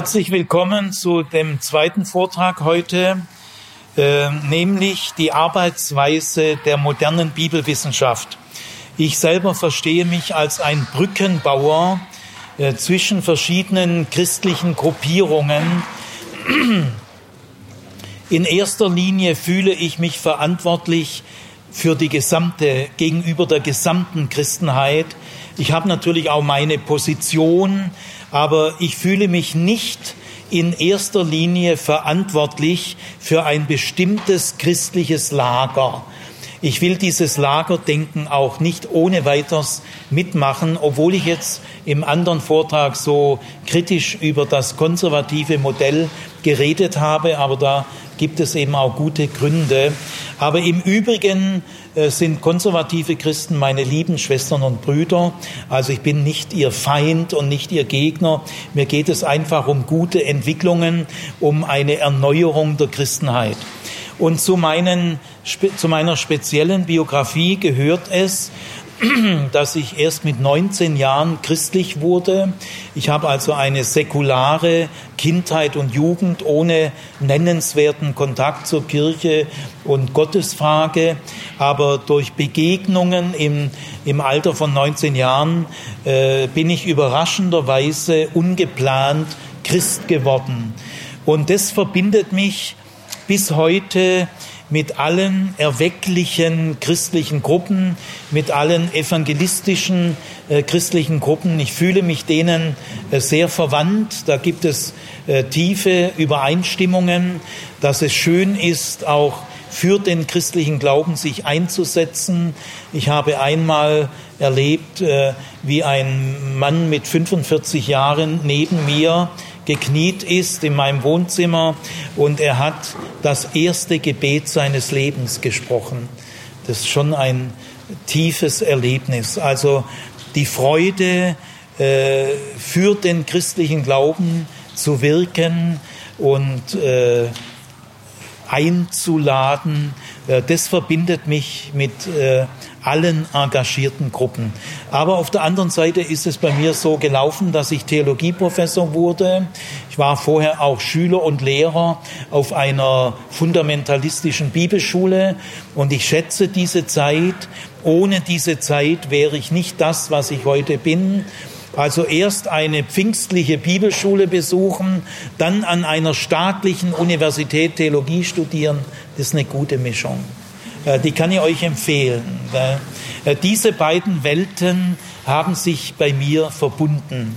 Herzlich willkommen zu dem zweiten Vortrag heute, äh, nämlich die Arbeitsweise der modernen Bibelwissenschaft. Ich selber verstehe mich als ein Brückenbauer äh, zwischen verschiedenen christlichen Gruppierungen. In erster Linie fühle ich mich verantwortlich für die gesamte, gegenüber der gesamten Christenheit. Ich habe natürlich auch meine Position, aber ich fühle mich nicht in erster Linie verantwortlich für ein bestimmtes christliches Lager. Ich will dieses Lagerdenken auch nicht ohne weiteres mitmachen, obwohl ich jetzt im anderen Vortrag so kritisch über das konservative Modell geredet habe, aber da gibt es eben auch gute Gründe. Aber im Übrigen äh, sind konservative Christen meine lieben Schwestern und Brüder. Also ich bin nicht ihr Feind und nicht ihr Gegner. Mir geht es einfach um gute Entwicklungen, um eine Erneuerung der Christenheit. Und zu, meinen, zu meiner speziellen Biografie gehört es, dass ich erst mit 19 Jahren christlich wurde. Ich habe also eine säkulare Kindheit und Jugend ohne nennenswerten Kontakt zur Kirche und Gottesfrage. Aber durch Begegnungen im, im Alter von 19 Jahren äh, bin ich überraschenderweise ungeplant Christ geworden. Und das verbindet mich bis heute mit allen erwecklichen christlichen Gruppen, mit allen evangelistischen äh, christlichen Gruppen. Ich fühle mich denen äh, sehr verwandt. Da gibt es äh, tiefe Übereinstimmungen, dass es schön ist, auch für den christlichen Glauben sich einzusetzen. Ich habe einmal erlebt, äh, wie ein Mann mit 45 Jahren neben mir gekniet ist in meinem Wohnzimmer und er hat das erste Gebet seines Lebens gesprochen. Das ist schon ein tiefes Erlebnis. Also die Freude äh, für den christlichen Glauben zu wirken und äh, einzuladen, äh, das verbindet mich mit äh, allen engagierten Gruppen. Aber auf der anderen Seite ist es bei mir so gelaufen, dass ich Theologieprofessor wurde. Ich war vorher auch Schüler und Lehrer auf einer fundamentalistischen Bibelschule und ich schätze diese Zeit. Ohne diese Zeit wäre ich nicht das, was ich heute bin. Also erst eine pfingstliche Bibelschule besuchen, dann an einer staatlichen Universität Theologie studieren, das ist eine gute Mischung. Äh, die kann ich euch empfehlen. Äh, diese beiden Welten haben sich bei mir verbunden.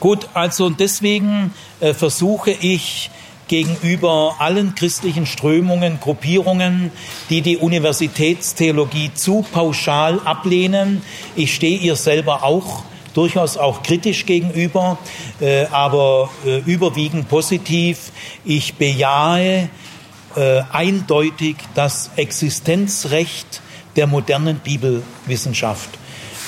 Gut, also deswegen äh, versuche ich gegenüber allen christlichen Strömungen, Gruppierungen, die die Universitätstheologie zu pauschal ablehnen. Ich stehe ihr selber auch durchaus auch kritisch gegenüber, aber überwiegend positiv. Ich bejahe äh, eindeutig das Existenzrecht der modernen Bibelwissenschaft.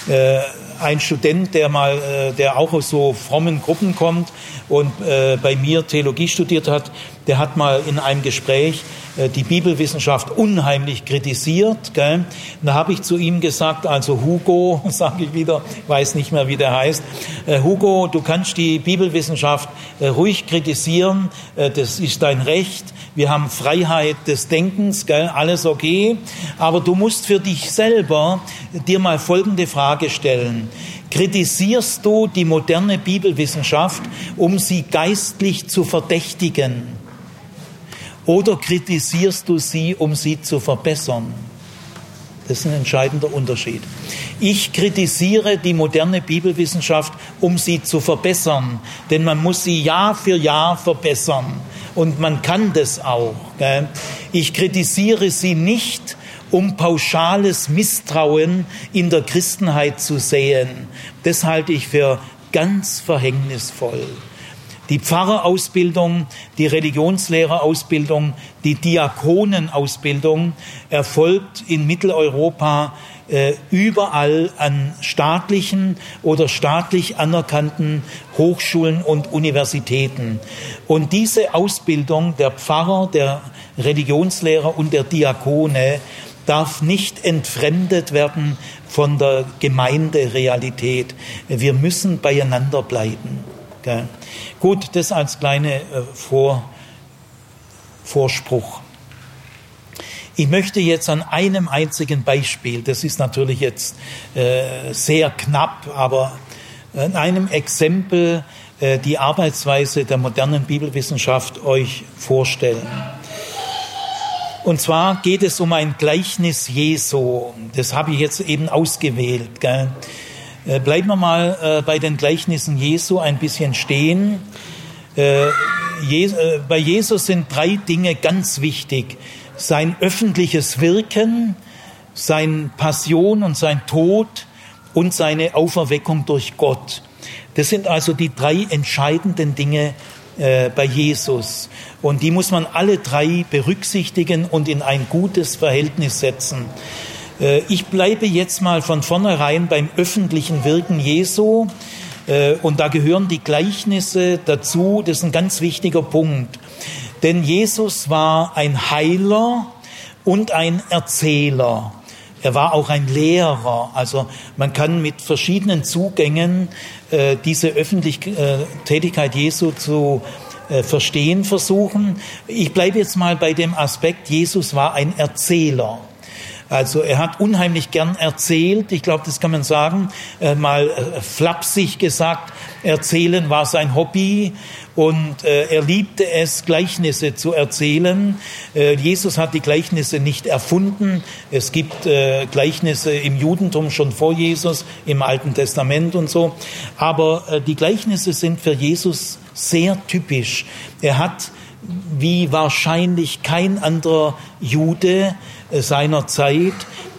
Äh, ein Student, der mal, äh, der auch aus so frommen Gruppen kommt und äh, bei mir Theologie studiert hat, der hat mal in einem Gespräch äh, die Bibelwissenschaft unheimlich kritisiert. Gell? Da habe ich zu ihm gesagt, also Hugo, sage ich wieder, weiß nicht mehr, wie der heißt, äh, Hugo, du kannst die Bibelwissenschaft äh, ruhig kritisieren, äh, das ist dein Recht, wir haben Freiheit des Denkens, gell? alles okay, aber du musst für dich selber dir mal folgende Frage stellen. Kritisierst du die moderne Bibelwissenschaft, um sie geistlich zu verdächtigen? Oder kritisierst du sie, um sie zu verbessern? Das ist ein entscheidender Unterschied. Ich kritisiere die moderne Bibelwissenschaft, um sie zu verbessern, denn man muss sie Jahr für Jahr verbessern und man kann das auch. Ich kritisiere sie nicht, um pauschales Misstrauen in der Christenheit zu sehen. Das halte ich für ganz verhängnisvoll. Die Pfarrerausbildung, die Religionslehrerausbildung, die Diakonenausbildung erfolgt in Mitteleuropa äh, überall an staatlichen oder staatlich anerkannten Hochschulen und Universitäten. Und diese Ausbildung der Pfarrer, der Religionslehrer und der Diakone darf nicht entfremdet werden von der Gemeinderealität. Wir müssen beieinander bleiben. Gell? Gut, das als kleine äh, Vor, Vorspruch. Ich möchte jetzt an einem einzigen Beispiel, das ist natürlich jetzt äh, sehr knapp, aber an einem Exempel äh, die Arbeitsweise der modernen Bibelwissenschaft euch vorstellen. Und zwar geht es um ein Gleichnis Jesu. Das habe ich jetzt eben ausgewählt. Gell? Äh, bleiben wir mal äh, bei den Gleichnissen Jesu ein bisschen stehen. Äh, bei Jesus sind drei Dinge ganz wichtig. Sein öffentliches Wirken, sein Passion und sein Tod und seine Auferweckung durch Gott. Das sind also die drei entscheidenden Dinge bei Jesus. Und die muss man alle drei berücksichtigen und in ein gutes Verhältnis setzen. Äh, ich bleibe jetzt mal von vornherein beim öffentlichen Wirken Jesu. Äh, und da gehören die Gleichnisse dazu. Das ist ein ganz wichtiger Punkt. Denn Jesus war ein Heiler und ein Erzähler. Er war auch ein Lehrer. Also man kann mit verschiedenen Zugängen äh, diese öffentliche äh, Tätigkeit Jesu zu äh, verstehen versuchen. Ich bleibe jetzt mal bei dem Aspekt, Jesus war ein Erzähler. Also er hat unheimlich gern erzählt, ich glaube, das kann man sagen, äh, mal äh, flapsig gesagt, erzählen war sein Hobby und äh, er liebte es, Gleichnisse zu erzählen. Äh, Jesus hat die Gleichnisse nicht erfunden. Es gibt äh, Gleichnisse im Judentum schon vor Jesus, im Alten Testament und so. Aber die Gleichnisse sind für Jesus sehr typisch. Er hat wie wahrscheinlich kein anderer Jude äh, seiner Zeit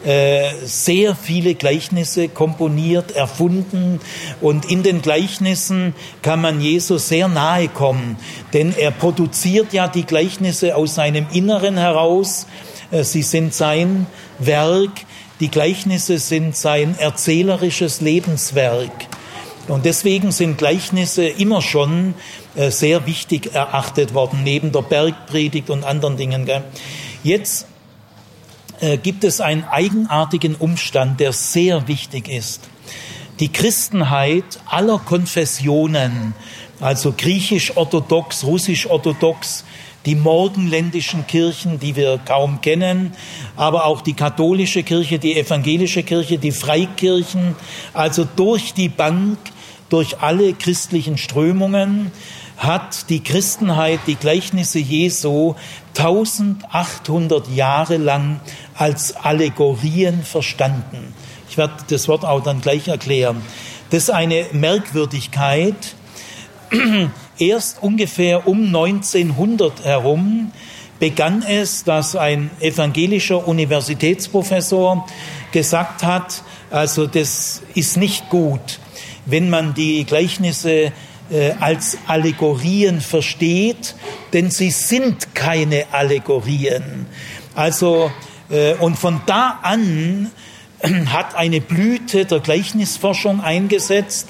äh, sehr viele Gleichnisse komponiert, erfunden und in den Gleichnissen kann man Jesus sehr nahe kommen, denn er produziert ja die Gleichnisse aus seinem Inneren heraus, äh, sie sind sein Werk, die Gleichnisse sind sein erzählerisches Lebenswerk. Und deswegen sind Gleichnisse immer schon sehr wichtig erachtet worden, neben der Bergpredigt und anderen Dingen. Jetzt äh, gibt es einen eigenartigen Umstand, der sehr wichtig ist. Die Christenheit aller Konfessionen, also griechisch-orthodox, russisch-orthodox, die morgenländischen Kirchen, die wir kaum kennen, aber auch die katholische Kirche, die evangelische Kirche, die Freikirchen, also durch die Bank, durch alle christlichen Strömungen hat die Christenheit die Gleichnisse Jesu 1800 Jahre lang als Allegorien verstanden. Ich werde das Wort auch dann gleich erklären. Das ist eine Merkwürdigkeit. Erst ungefähr um 1900 herum begann es, dass ein evangelischer Universitätsprofessor gesagt hat, also das ist nicht gut, wenn man die Gleichnisse äh, als Allegorien versteht, denn sie sind keine Allegorien. Also, äh, und von da an hat eine Blüte der Gleichnisforschung eingesetzt.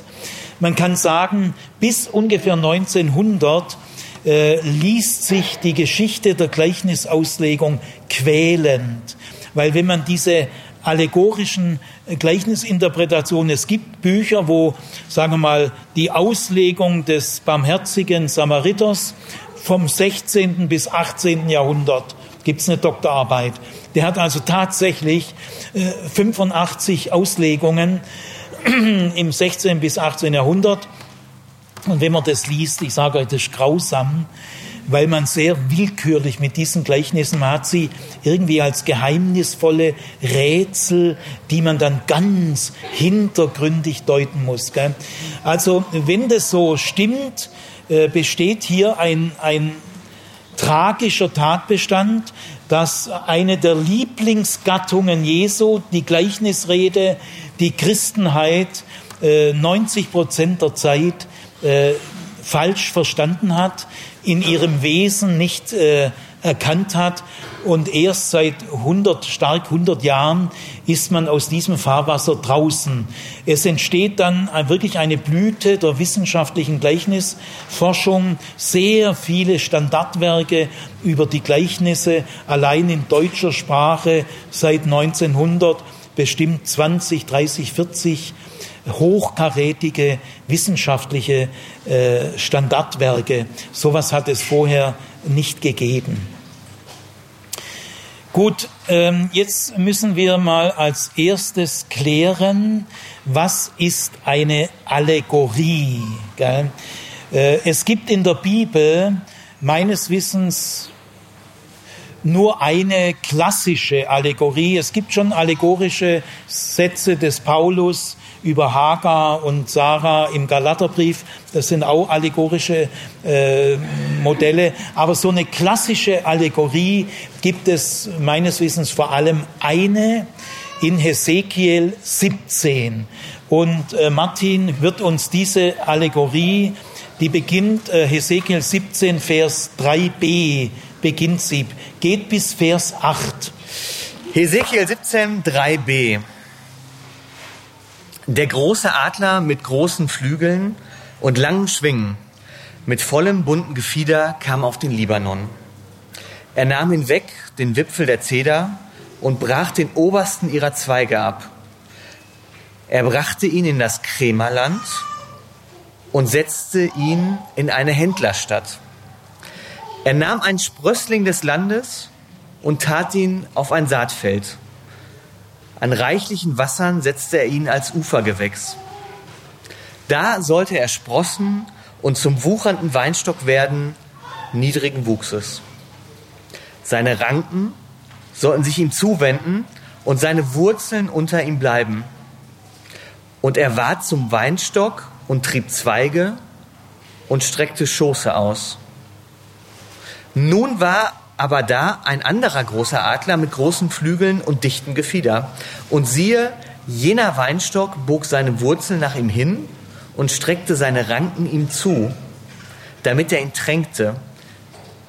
Man kann sagen, bis ungefähr 1900 äh, liest sich die Geschichte der Gleichnisauslegung quälend, weil wenn man diese allegorischen Gleichnisinterpretationen. Es gibt Bücher, wo, sagen wir mal, die Auslegung des barmherzigen Samariters vom 16. bis 18. Jahrhundert gibt es eine Doktorarbeit. Der hat also tatsächlich äh, 85 Auslegungen im 16. bis 18. Jahrhundert. Und wenn man das liest, ich sage euch, das ist grausam, weil man sehr willkürlich mit diesen Gleichnissen, man hat sie irgendwie als geheimnisvolle Rätsel, die man dann ganz hintergründig deuten muss. Gell? Also wenn das so stimmt, äh, besteht hier ein, ein tragischer Tatbestand, dass eine der Lieblingsgattungen Jesu, die Gleichnisrede, die Christenheit, 90 äh, Prozent der Zeit äh, falsch verstanden hat in ihrem Wesen nicht äh, erkannt hat. Und erst seit 100, stark 100 Jahren ist man aus diesem Fahrwasser draußen. Es entsteht dann wirklich eine Blüte der wissenschaftlichen Gleichnisforschung. Sehr viele Standardwerke über die Gleichnisse, allein in deutscher Sprache seit 1900 bestimmt 20, 30, 40 hochkarätige wissenschaftliche äh, Standardwerke. Sowas hat es vorher nicht gegeben. Gut, ähm, jetzt müssen wir mal als erstes klären, was ist eine Allegorie? Gell? Äh, es gibt in der Bibel meines Wissens nur eine klassische Allegorie. Es gibt schon allegorische Sätze des Paulus über Hagar und Sarah im Galaterbrief. Das sind auch allegorische äh, Modelle. Aber so eine klassische Allegorie gibt es meines Wissens vor allem eine in Hesekiel 17. Und äh, Martin wird uns diese Allegorie, die beginnt äh, Hesekiel 17, Vers 3b, beginnt sie, geht bis Vers 8. Hesekiel 17, 3b. Der große Adler mit großen Flügeln und langen Schwingen, mit vollem bunten Gefieder kam auf den Libanon. Er nahm hinweg den Wipfel der Zeder und brach den obersten ihrer Zweige ab. Er brachte ihn in das Krämerland und setzte ihn in eine Händlerstadt. Er nahm ein Sprössling des Landes und tat ihn auf ein Saatfeld. An reichlichen Wassern setzte er ihn als Ufergewächs. Da sollte er sprossen und zum wuchernden Weinstock werden, niedrigen Wuchses. Seine Ranken sollten sich ihm zuwenden und seine Wurzeln unter ihm bleiben. Und er ward zum Weinstock und trieb Zweige und streckte Schoße aus. Nun war aber da ein anderer großer Adler mit großen Flügeln und dichtem Gefieder. Und siehe, jener Weinstock bog seine Wurzeln nach ihm hin und streckte seine Ranken ihm zu, damit er ihn tränkte,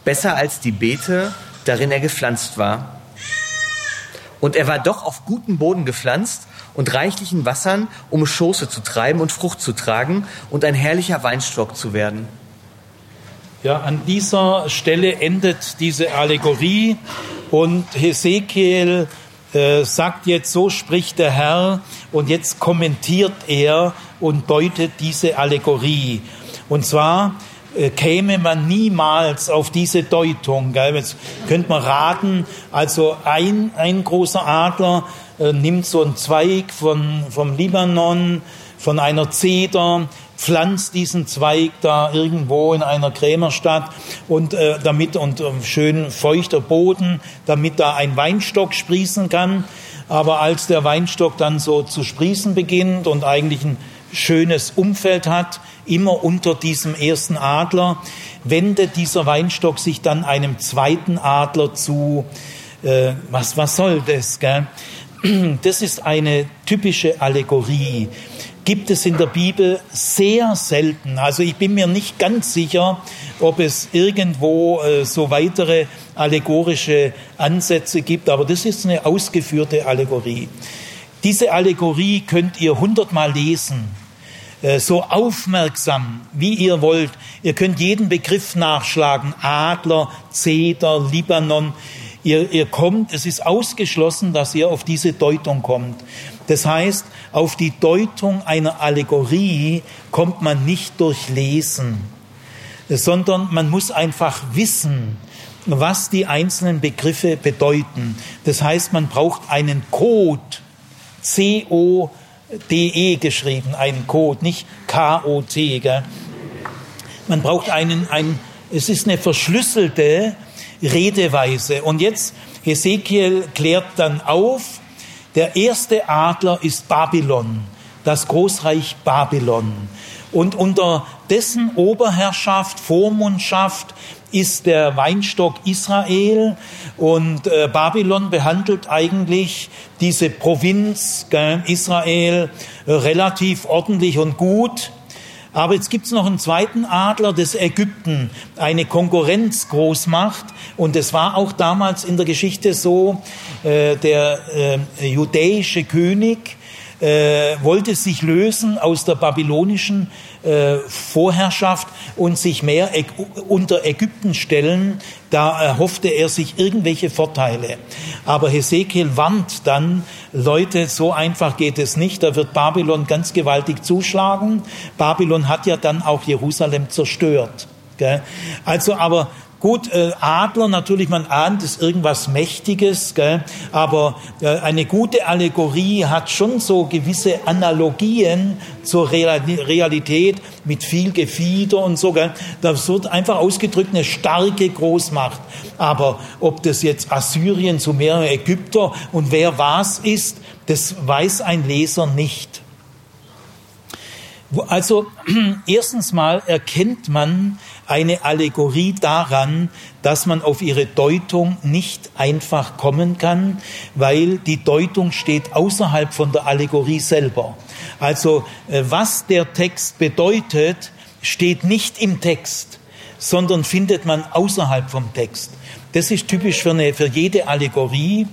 besser als die Beete, darin er gepflanzt war. Und er war doch auf guten Boden gepflanzt und reichlichen Wassern, um Schoße zu treiben und Frucht zu tragen und ein herrlicher Weinstock zu werden. Ja, an dieser Stelle endet diese Allegorie und Hesekiel äh, sagt jetzt, so spricht der Herr und jetzt kommentiert er und deutet diese Allegorie. Und zwar äh, käme man niemals auf diese Deutung. Gell? Jetzt könnte man raten, also ein, ein großer Adler äh, nimmt so einen Zweig von, vom Libanon, von einer Zeder, pflanzt diesen Zweig da irgendwo in einer Krämerstadt und äh, damit und äh, schön feuchter Boden, damit da ein Weinstock sprießen kann. Aber als der Weinstock dann so zu sprießen beginnt und eigentlich ein schönes Umfeld hat, immer unter diesem ersten Adler, wendet dieser Weinstock sich dann einem zweiten Adler zu. Äh, was, was soll das? Gell? Das ist eine typische Allegorie gibt es in der Bibel sehr selten. Also ich bin mir nicht ganz sicher, ob es irgendwo äh, so weitere allegorische Ansätze gibt, aber das ist eine ausgeführte Allegorie. Diese Allegorie könnt ihr hundertmal lesen, äh, so aufmerksam, wie ihr wollt. Ihr könnt jeden Begriff nachschlagen, Adler, Zeder, Libanon. Ihr, ihr kommt, es ist ausgeschlossen, dass ihr auf diese Deutung kommt. Das heißt, auf die Deutung einer Allegorie kommt man nicht durch Lesen, sondern man muss einfach wissen, was die einzelnen Begriffe bedeuten. Das heißt, man braucht einen Code, C-O-D-E geschrieben, einen Code, nicht K-O-T. Man braucht einen, ein, es ist eine verschlüsselte Redeweise. Und jetzt, Ezekiel klärt dann auf, der erste Adler ist Babylon, das Großreich Babylon. Und unter dessen Oberherrschaft, Vormundschaft ist der Weinstock Israel und äh, Babylon behandelt eigentlich diese Provinz gell, Israel äh, relativ ordentlich und gut. Aber jetzt gibt es noch einen zweiten Adler, das Ägypten, eine Konkurrenzgroßmacht. Und es war auch damals in der Geschichte so, äh, der äh, judäische König äh, wollte sich lösen aus der babylonischen äh, Vorherrschaft und sich mehr unter Ägypten stellen. Da erhoffte er sich irgendwelche Vorteile. Aber Hesekiel warnt dann, Leute, so einfach geht es nicht. Da wird Babylon ganz gewaltig zuschlagen. Babylon hat ja dann auch Jerusalem zerstört. Also aber Gut, äh, Adler natürlich, man ahnt es irgendwas Mächtiges, gell? aber äh, eine gute Allegorie hat schon so gewisse Analogien zur Realität mit viel Gefieder und so. Gell? Das wird einfach ausgedrückt eine starke Großmacht. Aber ob das jetzt Assyrien, Sumer, Ägypter und wer was ist, das weiß ein Leser nicht. Also erstens mal erkennt man eine Allegorie daran, dass man auf ihre Deutung nicht einfach kommen kann, weil die Deutung steht außerhalb von der Allegorie selber. Also äh, was der Text bedeutet, steht nicht im Text, sondern findet man außerhalb vom Text. Das ist typisch für, eine, für jede Allegorie.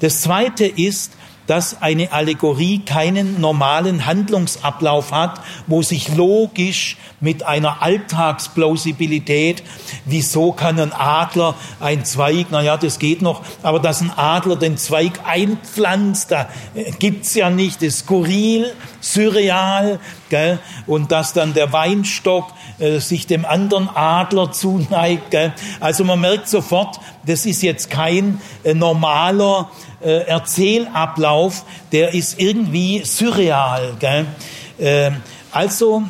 Das Zweite ist, dass eine Allegorie keinen normalen Handlungsablauf hat, wo sich logisch mit einer Alltagsplausibilität, wieso kann ein Adler ein Zweig, naja, das geht noch, aber dass ein Adler den Zweig einpflanzt, da gibt's ja nicht, das ist skurril, surreal, gell? und dass dann der Weinstock äh, sich dem anderen Adler zuneigt. Gell? Also man merkt sofort, das ist jetzt kein äh, normaler äh, Erzählablauf, der ist irgendwie surreal. Gell? Äh, also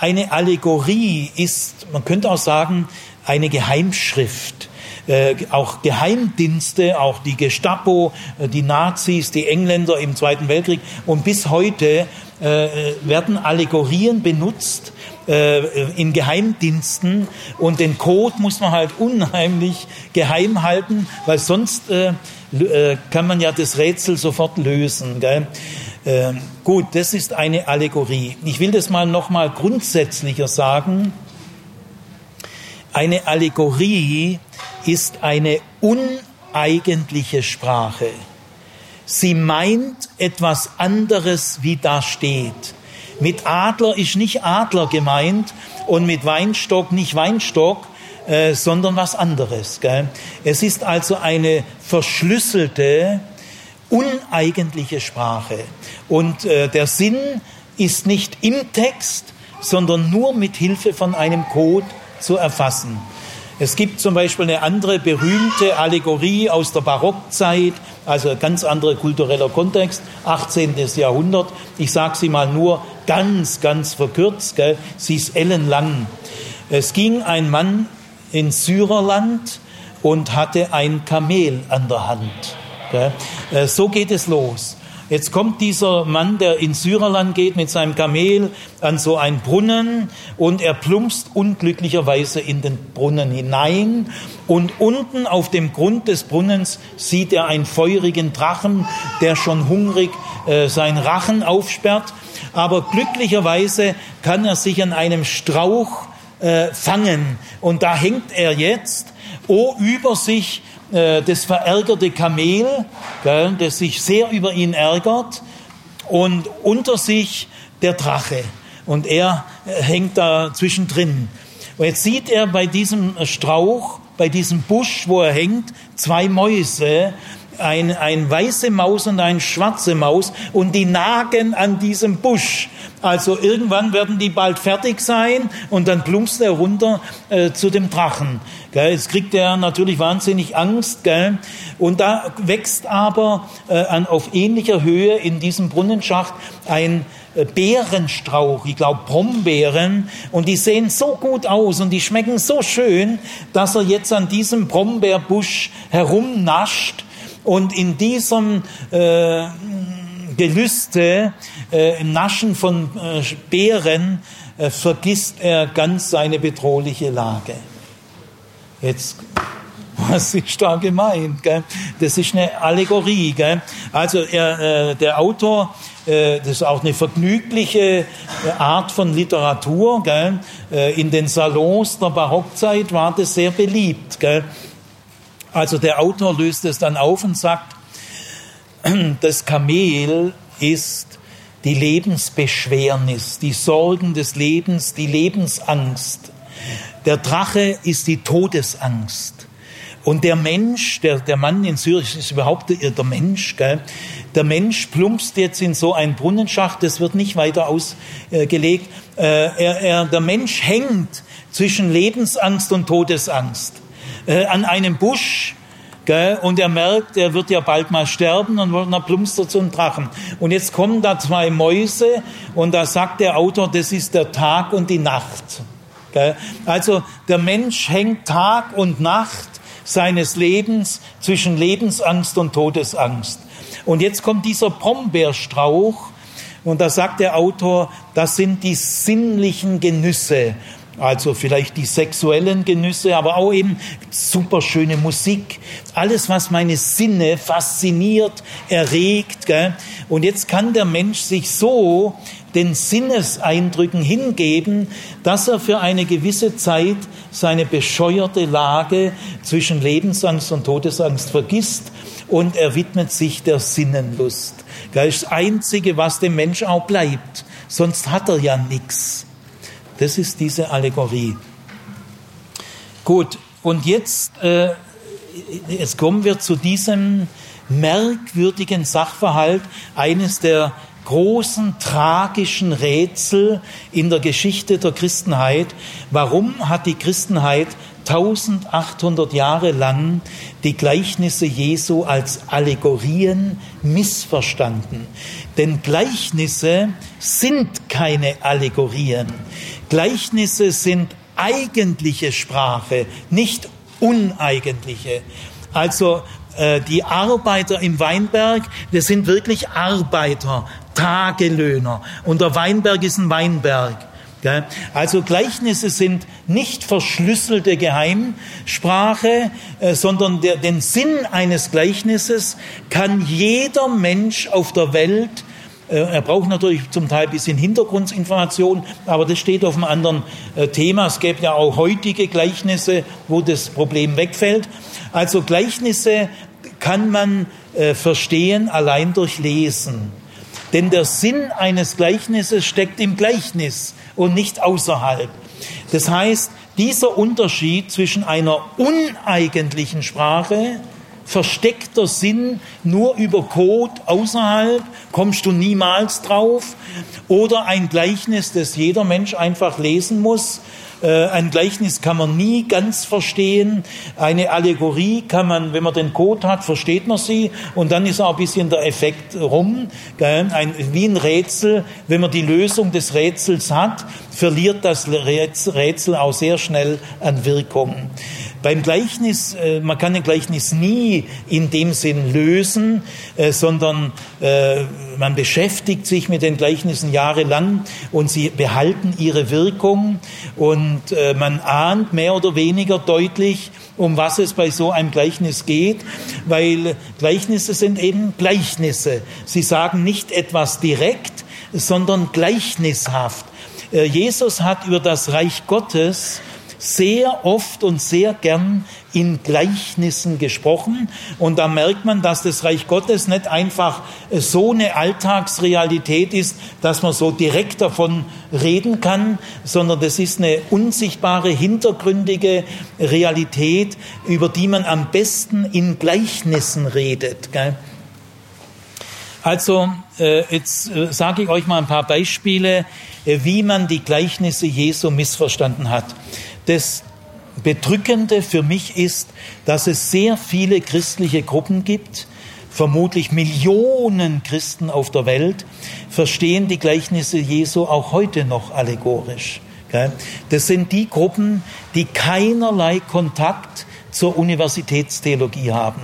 eine Allegorie ist, man könnte auch sagen, eine Geheimschrift. Äh, auch Geheimdienste, auch die Gestapo, äh, die Nazis, die Engländer im Zweiten Weltkrieg und bis heute äh, werden Allegorien benutzt, äh, in Geheimdiensten und den Code muss man halt unheimlich geheim halten, weil sonst äh, äh, kann man ja das Rätsel sofort lösen. Gell? Äh, gut, das ist eine Allegorie. Ich will das mal noch mal grundsätzlicher sagen. Eine Allegorie ist eine uneigentliche Sprache. Sie meint etwas anderes, wie da steht. Mit Adler ist nicht Adler gemeint und mit Weinstock nicht Weinstock, äh, sondern was anderes. Gell? Es ist also eine verschlüsselte, uneigentliche Sprache. Und äh, der Sinn ist nicht im Text, sondern nur mit Hilfe von einem Code zu erfassen. Es gibt zum Beispiel eine andere berühmte Allegorie aus der Barockzeit, also ganz anderer kultureller Kontext, 18. Jahrhundert. Ich sage sie mal nur ganz, ganz verkürzt. Gell? Sie ist ellenlang. Es ging ein Mann in Syrerland und hatte ein Kamel an der Hand. Äh, so geht es los. Jetzt kommt dieser Mann, der in Syrerland geht mit seinem Kamel an so einen Brunnen und er plumpst unglücklicherweise in den Brunnen hinein und unten auf dem Grund des Brunnens sieht er einen feurigen Drachen, der schon hungrig äh, seinen Rachen aufsperrt. Aber glücklicherweise kann er sich an einem Strauch äh, fangen. Und da hängt er jetzt oh, über sich äh, das verärgerte Kamel, gell, das sich sehr über ihn ärgert, und unter sich der Drache. Und er äh, hängt da zwischendrin. Und jetzt sieht er bei diesem Strauch, bei diesem Busch, wo er hängt, zwei Mäuse, ein, ein weiße Maus und ein schwarze Maus und die nagen an diesem Busch. Also irgendwann werden die bald fertig sein und dann plumpst er runter äh, zu dem Drachen. Gell? Jetzt kriegt er natürlich wahnsinnig Angst. Gell? Und da wächst aber äh, an, auf ähnlicher Höhe in diesem Brunnenschacht ein äh, Beerenstrauch, ich glaube Brombeeren, und die sehen so gut aus und die schmecken so schön, dass er jetzt an diesem Brombeerbusch herumnascht und in diesem äh, Gelüste, äh, im Naschen von äh, Beeren, äh, vergisst er ganz seine bedrohliche Lage. Jetzt, was ist da gemeint? Gell? Das ist eine Allegorie. Gell? Also er, äh, der Autor, äh, das ist auch eine vergnügliche äh, Art von Literatur. Gell? Äh, in den Salons der Barockzeit war das sehr beliebt. Gell? Also der Autor löst es dann auf und sagt, das Kamel ist die Lebensbeschwernis, die Sorgen des Lebens, die Lebensangst. Der Drache ist die Todesangst. Und der Mensch, der, der Mann in Zürich ist überhaupt der, der Mensch, gell? der Mensch plumpst jetzt in so einen Brunnenschacht, das wird nicht weiter ausgelegt. Äh, er, er, der Mensch hängt zwischen Lebensangst und Todesangst. Äh, an einem Busch, Gell? Und er merkt, er wird ja bald mal sterben und dann plumpst er zum Drachen. Und jetzt kommen da zwei Mäuse und da sagt der Autor, das ist der Tag und die Nacht. Gell? Also der Mensch hängt Tag und Nacht seines Lebens zwischen Lebensangst und Todesangst. Und jetzt kommt dieser Brombeerstrauch und da sagt der Autor, das sind die sinnlichen Genüsse also vielleicht die sexuellen Genüsse, aber auch eben superschöne Musik. Alles, was meine Sinne fasziniert, erregt. Gell? Und jetzt kann der Mensch sich so den Sinneseindrücken hingeben, dass er für eine gewisse Zeit seine bescheuerte Lage zwischen Lebensangst und Todesangst vergisst und er widmet sich der Sinnenlust. Das ist das Einzige, was dem Mensch auch bleibt. Sonst hat er ja nichts. Das ist diese Allegorie. Gut, und jetzt, äh, jetzt kommen wir zu diesem merkwürdigen Sachverhalt, eines der großen tragischen Rätsel in der Geschichte der Christenheit. Warum hat die Christenheit 1800 Jahre lang die Gleichnisse Jesu als Allegorien missverstanden. Denn Gleichnisse sind keine Allegorien. Gleichnisse sind eigentliche Sprache, nicht uneigentliche. Also äh, die Arbeiter im Weinberg, das sind wirklich Arbeiter, Tagelöhner. Und der Weinberg ist ein Weinberg. Also Gleichnisse sind nicht verschlüsselte Geheimsprache, äh, sondern der, den Sinn eines Gleichnisses kann jeder Mensch auf der Welt er braucht natürlich zum Teil ein bisschen Hintergrundinformation, aber das steht auf einem anderen äh, Thema. Es gäbe ja auch heutige Gleichnisse, wo das Problem wegfällt. Also Gleichnisse kann man verstehen allein durch Lesen. Denn der Sinn eines Gleichnisses steckt im Gleichnis und nicht außerhalb. Das heißt, dieser Unterschied zwischen einer uneigentlichen Sprache, versteckter Sinn nur über Code außerhalb, kommst du niemals drauf, oder ein Gleichnis, das jeder Mensch einfach lesen muss, äh, ein Gleichnis kann man nie ganz verstehen. Eine Allegorie kann man, wenn man den Code hat, versteht man sie und dann ist auch ein bisschen der Effekt rum. Ein, wie ein Rätsel, wenn man die Lösung des Rätsels hat, verliert das Rätsel auch sehr schnell an Wirkung. Beim Gleichnis, äh, man kann ein Gleichnis nie in dem Sinn lösen, äh, sondern äh, man beschäftigt sich mit den Gleichnissen jahrelang und sie behalten ihre Wirkung und man ahnt mehr oder weniger deutlich, um was es bei so einem Gleichnis geht, weil Gleichnisse sind eben Gleichnisse. Sie sagen nicht etwas direkt, sondern gleichnishaft. Jesus hat über das Reich Gottes sehr oft und sehr gern in Gleichnissen gesprochen. Und da merkt man, dass das Reich Gottes nicht einfach so eine Alltagsrealität ist, dass man so direkt davon reden kann, sondern das ist eine unsichtbare, hintergründige Realität, über die man am besten in Gleichnissen redet. Also äh, jetzt äh, sage ich euch mal ein paar Beispiele, äh, wie man die Gleichnisse Jesu missverstanden hat. Das Bedrückende für mich ist, dass es sehr viele christliche Gruppen gibt, vermutlich Millionen Christen auf der Welt, verstehen die Gleichnisse Jesu auch heute noch allegorisch. Das sind die Gruppen, die keinerlei Kontakt zur Universitätstheologie haben.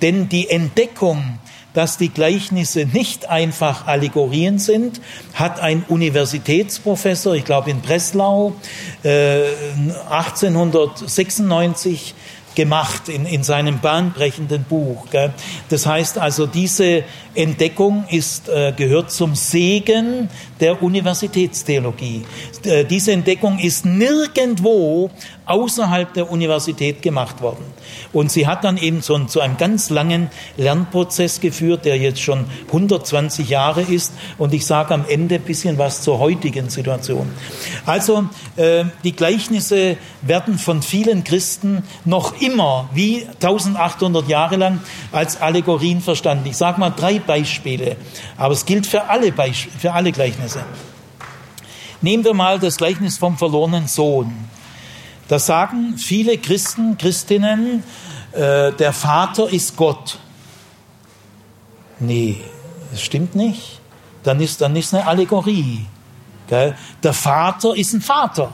Denn die Entdeckung dass die Gleichnisse nicht einfach Allegorien sind, hat ein Universitätsprofessor, ich glaube in Breslau, 1896 äh, gemacht in, in seinem bahnbrechenden Buch. Gell? Das heißt also, diese Entdeckung ist, äh, gehört zum Segen der Universitätstheologie. Äh, diese Entdeckung ist nirgendwo außerhalb der Universität gemacht worden. Und sie hat dann eben so zu einem ganz langen Lernprozess geführt, der jetzt schon 120 Jahre ist. Und ich sage am Ende ein bisschen was zur heutigen Situation. Also äh, die Gleichnisse werden von vielen Christen noch immer, wie 1800 Jahre lang, als Allegorien verstanden. Ich sage mal drei Beispiele, aber es gilt für alle, Beisp für alle Gleichnisse. Nehmen wir mal das Gleichnis vom verlorenen Sohn. Da sagen viele Christen, Christinnen, äh, der Vater ist Gott. Nee, das stimmt nicht. Dann ist, dann ist eine Allegorie. Gell? Der Vater ist ein Vater.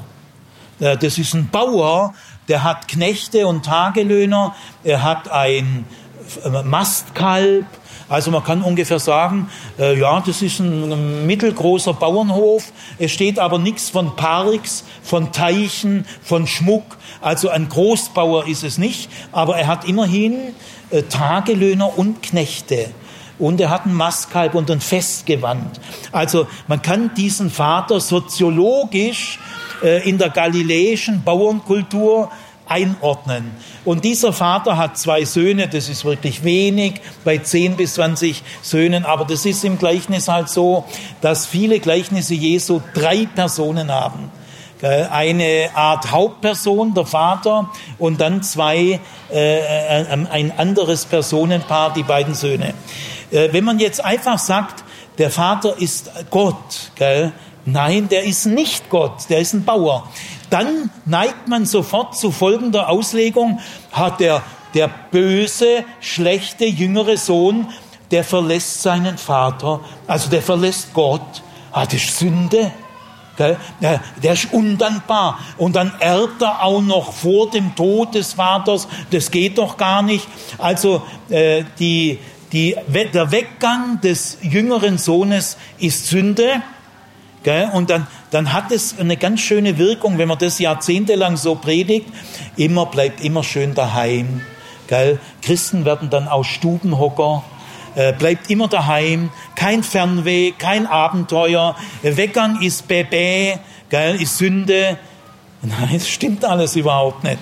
Äh, das ist ein Bauer, der hat Knechte und Tagelöhner, er hat ein Mastkalb, also man kann ungefähr sagen, äh, ja, das ist ein mittelgroßer Bauernhof. Es steht aber nichts von Parks, von Teichen, von Schmuck. Also ein Großbauer ist es nicht, aber er hat immerhin äh, Tagelöhner und Knechte. Und er hat ein Mastkalb und ein Festgewand. Also man kann diesen Vater soziologisch äh, in der galiläischen Bauernkultur einordnen. Und dieser Vater hat zwei Söhne, das ist wirklich wenig, bei 10 bis 20 Söhnen, aber das ist im Gleichnis halt so, dass viele Gleichnisse Jesu drei Personen haben. Eine Art Hauptperson, der Vater, und dann zwei, äh, äh, ein anderes Personenpaar, die beiden Söhne. Äh, wenn man jetzt einfach sagt, der Vater ist Gott, gell? nein, der ist nicht Gott, der ist ein Bauer dann neigt man sofort zu folgender Auslegung, hat der, der böse, schlechte, jüngere Sohn, der verlässt seinen Vater, also der verlässt Gott, hat ah, ist Sünde. Der ist undankbar. Und dann erbt er auch noch vor dem Tod des Vaters. Das geht doch gar nicht. Also äh, die, die, der Weggang des jüngeren Sohnes ist Sünde. Und dann, dann hat es eine ganz schöne Wirkung, wenn man das jahrzehntelang so predigt. Immer bleibt immer schön daheim. Gell? Christen werden dann auch Stubenhocker. Äh, bleibt immer daheim, kein Fernweh, kein Abenteuer. Weggang ist Bäbä, gell, ist Sünde. Nein, das stimmt alles überhaupt nicht.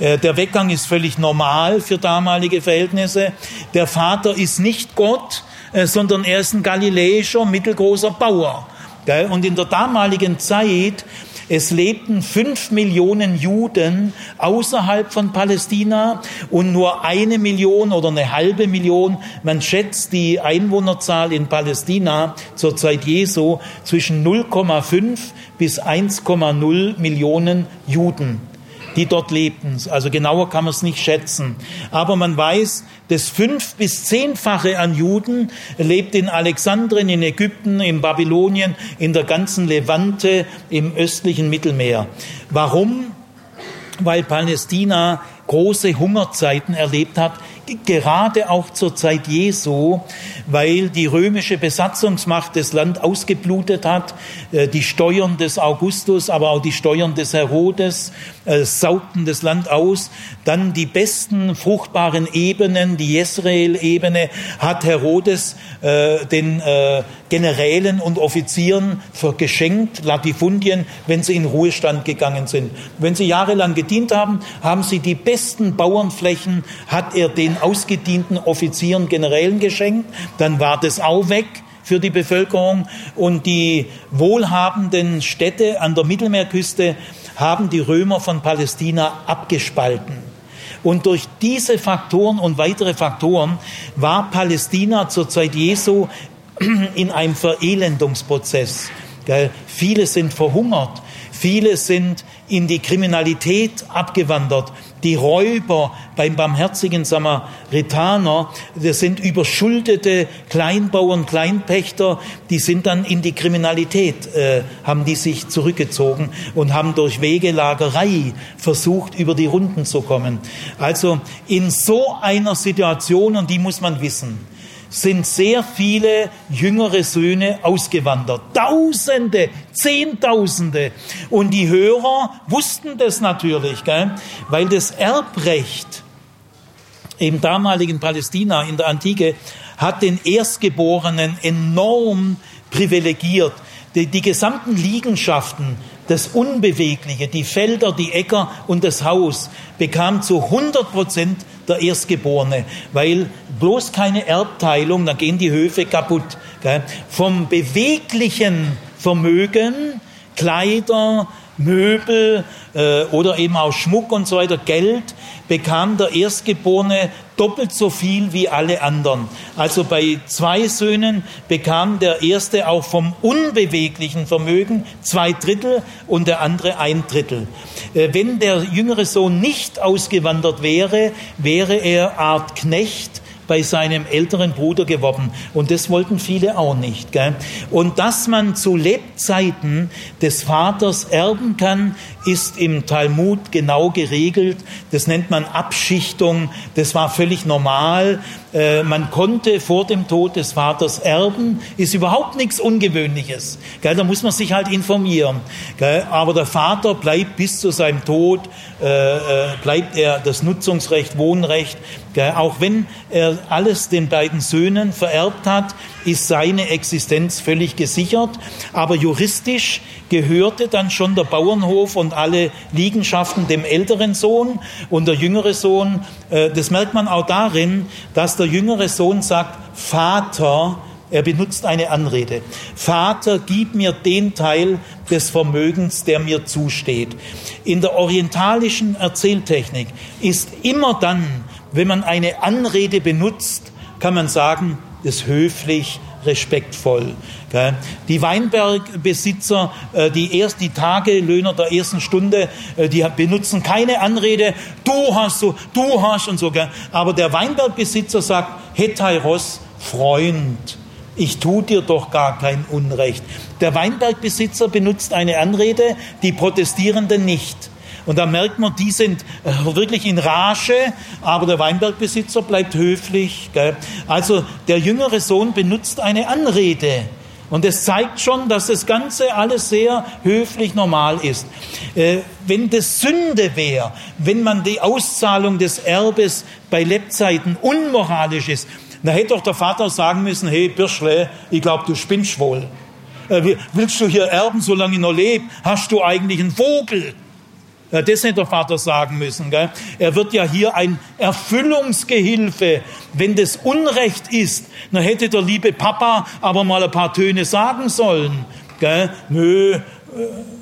Äh, der Weggang ist völlig normal für damalige Verhältnisse. Der Vater ist nicht Gott, äh, sondern er ist ein galiläischer mittelgroßer Bauer. Und in der damaligen Zeit, es lebten fünf Millionen Juden außerhalb von Palästina und nur eine Million oder eine halbe Million, man schätzt die Einwohnerzahl in Palästina zur Zeit Jesu zwischen 0,5 bis 1,0 Millionen Juden die dort lebten. Also genauer kann man es nicht schätzen. Aber man weiß, das fünf- bis zehnfache an Juden lebt in Alexandrien, in Ägypten, in Babylonien, in der ganzen Levante, im östlichen Mittelmeer. Warum? Weil Palästina große Hungerzeiten erlebt hat, gerade auch zur Zeit Jesu, weil die römische Besatzungsmacht das Land ausgeblutet hat, äh, die Steuern des Augustus, aber auch die Steuern des Herodes äh, saugten das Land aus. Dann die besten fruchtbaren Ebenen, die Jezreel-Ebene, hat Herodes äh, den Generälen und Offizieren geschenkt, Latifundien, wenn sie in Ruhestand gegangen sind. Wenn sie jahrelang gedient haben, haben sie die besten Bauernflächen, hat er den ausgedienten Offizieren, Generälen geschenkt. Dann war das auch weg für die Bevölkerung und die wohlhabenden Städte an der Mittelmeerküste haben die Römer von Palästina abgespalten. Und durch diese Faktoren und weitere Faktoren war Palästina zur Zeit Jesu in einem Verelendungsprozess. Viele sind verhungert, viele sind in die Kriminalität abgewandert. Die Räuber beim barmherzigen Samaritaner, das sind überschuldete Kleinbauern, Kleinpächter, die sind dann in die Kriminalität, äh, haben die sich zurückgezogen und haben durch Wegelagerei versucht, über die Runden zu kommen. Also in so einer Situation, und die muss man wissen, sind sehr viele jüngere Söhne ausgewandert. Tausende, Zehntausende. Und die Hörer wussten das natürlich, gell? weil das Erbrecht im damaligen Palästina in der Antike hat den Erstgeborenen enorm privilegiert. Die, die gesamten Liegenschaften, das Unbewegliche, die Felder, die Äcker und das Haus bekam zu 100 Prozent der Erstgeborene, weil bloß keine Erbteilung, dann gehen die Höfe kaputt. Gell? Vom beweglichen Vermögen, Kleider, Möbel äh, oder eben auch Schmuck und so weiter, Geld, bekam der Erstgeborene doppelt so viel wie alle anderen. Also bei zwei Söhnen bekam der Erste auch vom unbeweglichen Vermögen zwei Drittel und der andere ein Drittel. Äh, wenn der jüngere Sohn nicht ausgewandert wäre, wäre er Art Knecht bei seinem älteren Bruder geworden. Und das wollten viele auch nicht. Gell? Und dass man zu Lebzeiten des Vaters erben kann, ist im Talmud genau geregelt. Das nennt man Abschichtung. Das war völlig normal. Äh, man konnte vor dem Tod des Vaters erben, ist überhaupt nichts Ungewöhnliches. Gell? Da muss man sich halt informieren. Aber der Vater bleibt bis zu seinem Tod, äh, äh, bleibt er das Nutzungsrecht, Wohnrecht. Auch wenn er alles den beiden Söhnen vererbt hat, ist seine Existenz völlig gesichert. Aber juristisch gehörte dann schon der Bauernhof und alle Liegenschaften dem älteren Sohn und der jüngere Sohn. Äh, das merkt man auch darin, dass der jüngere Sohn sagt, Vater, er benutzt eine Anrede. Vater, gib mir den Teil des Vermögens, der mir zusteht. In der orientalischen Erzähltechnik ist immer dann, wenn man eine Anrede benutzt, kann man sagen, ist höflich, respektvoll. Die Weinbergbesitzer, äh, die erst die Tagelöhner der ersten Stunde, äh, die benutzen keine Anrede, du hast so, du hast und so. Aber der Weinbergbesitzer sagt, Hetairos, Freund, ich tu dir doch gar kein Unrecht. Der Weinbergbesitzer benutzt eine Anrede, die Protestierenden nicht. Und da merkt man, die sind äh, wirklich in Rage, aber der Weinbergbesitzer bleibt höflich. Gell? Also der jüngere Sohn benutzt eine Anrede. Und es zeigt schon, dass das Ganze alles sehr höflich normal ist. Äh, wenn das Sünde wäre, wenn man die Auszahlung des Erbes bei Lebzeiten unmoralisch ist, dann hätte doch der Vater sagen müssen, hey Birschle, ich glaube, du spinnst wohl. Äh, willst du hier erben, solange ich noch lebe? Hast du eigentlich einen Vogel? Das hätte der Vater sagen müssen. Gell? Er wird ja hier ein Erfüllungsgehilfe. Wenn das Unrecht ist, dann hätte der liebe Papa aber mal ein paar Töne sagen sollen. Gell? Nö,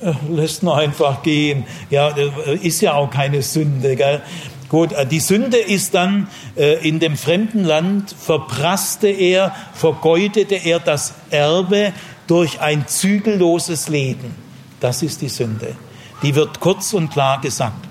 äh, lässt nur einfach gehen. Ja, äh, ist ja auch keine Sünde. Gell? Gut, äh, die Sünde ist dann, in dem fremden Land verprasste er, vergeudete er das Erbe durch ein zügelloses Leben. Das ist die Sünde. Die wird kurz und klar gesagt.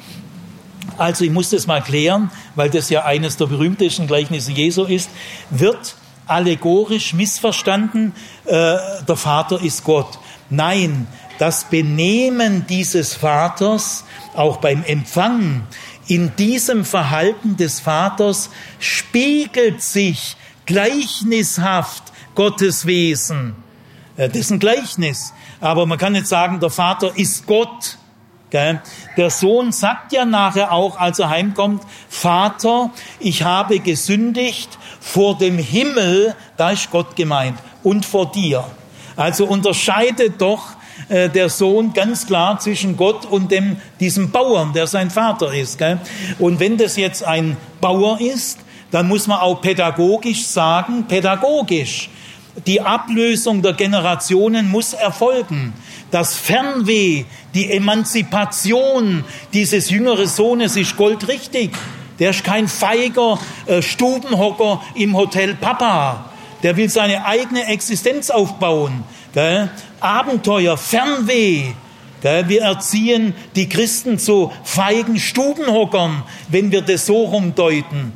Also ich muss das mal klären, weil das ja eines der berühmtesten Gleichnisse Jesu ist. Wird allegorisch missverstanden, äh, der Vater ist Gott. Nein, das Benehmen dieses Vaters, auch beim Empfang, in diesem Verhalten des Vaters spiegelt sich gleichnishaft Gottes Wesen. Das ist ein Gleichnis. Aber man kann nicht sagen, der Vater ist Gott. Der Sohn sagt ja nachher auch, als er heimkommt, Vater, ich habe gesündigt vor dem Himmel, da ist Gott gemeint, und vor dir. Also unterscheidet doch äh, der Sohn ganz klar zwischen Gott und dem, diesem Bauern, der sein Vater ist. Gell? Und wenn das jetzt ein Bauer ist, dann muss man auch pädagogisch sagen, pädagogisch. Die Ablösung der Generationen muss erfolgen. Das Fernweh, die Emanzipation dieses jüngeren Sohnes ist goldrichtig. Der ist kein feiger äh, Stubenhocker im Hotel Papa. Der will seine eigene Existenz aufbauen. Gell? Abenteuer, Fernweh. Gell? Wir erziehen die Christen zu feigen Stubenhockern, wenn wir das so rumdeuten.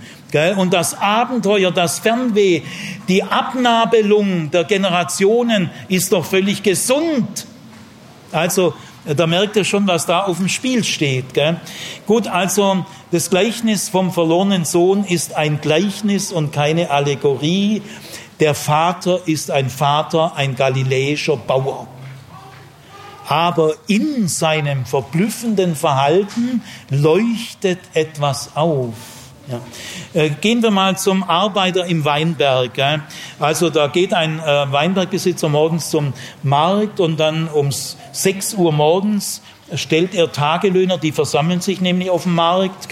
Und das Abenteuer, das Fernweh, die Abnabelung der Generationen ist doch völlig gesund. Also Da merkt ihr schon, was da auf dem Spiel steht. Gell? Gut, also das Gleichnis vom verlorenen Sohn ist ein Gleichnis und keine Allegorie. Der Vater ist ein Vater, ein galiläischer Bauer. Aber in seinem verblüffenden Verhalten leuchtet etwas auf. Ja. Äh, gehen wir mal zum Arbeiter im Weinberg. Also da geht ein äh, Weinbergbesitzer morgens zum Markt und dann um 6 Uhr morgens stellt er Tagelöhner, die versammeln sich nämlich auf dem Markt.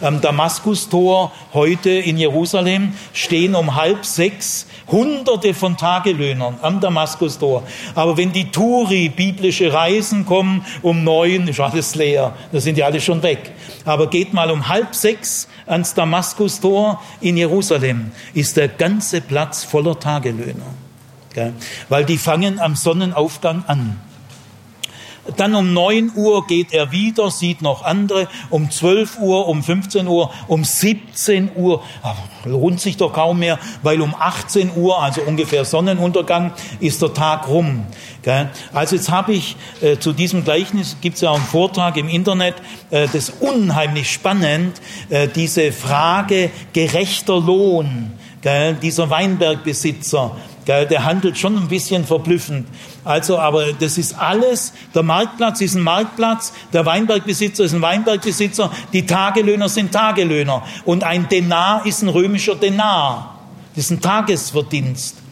Am Damaskustor heute in Jerusalem stehen um halb sechs Hunderte von Tagelöhnern am Damaskustor. Aber wenn die Turi, biblische Reisen kommen, um neun ist alles leer. Da sind die alle schon weg. Aber geht mal um halb sechs ans Damaskustor in Jerusalem, ist der ganze Platz voller Tagelöhner. Weil die fangen am Sonnenaufgang an. Dann um 9 Uhr geht er wieder, sieht noch andere. Um 12 Uhr, um 15 Uhr, um 17 Uhr. Lohnt sich doch kaum mehr, weil um 18 Uhr, also ungefähr Sonnenuntergang, ist der Tag rum. Also jetzt habe ich äh, zu diesem Gleichnis, gibt es ja auch einen Vortrag im Internet, äh, das ist unheimlich spannend, äh, diese Frage gerechter Lohn. Dieser Weinbergbesitzer, der handelt schon ein bisschen verblüffend. Also, aber das ist alles, der Marktplatz ist ein Marktplatz, der Weinbergbesitzer ist ein Weinbergbesitzer, die Tagelöhner sind Tagelöhner. Und ein Denar ist ein römischer Denar. Das ist ein Tagesverdienst.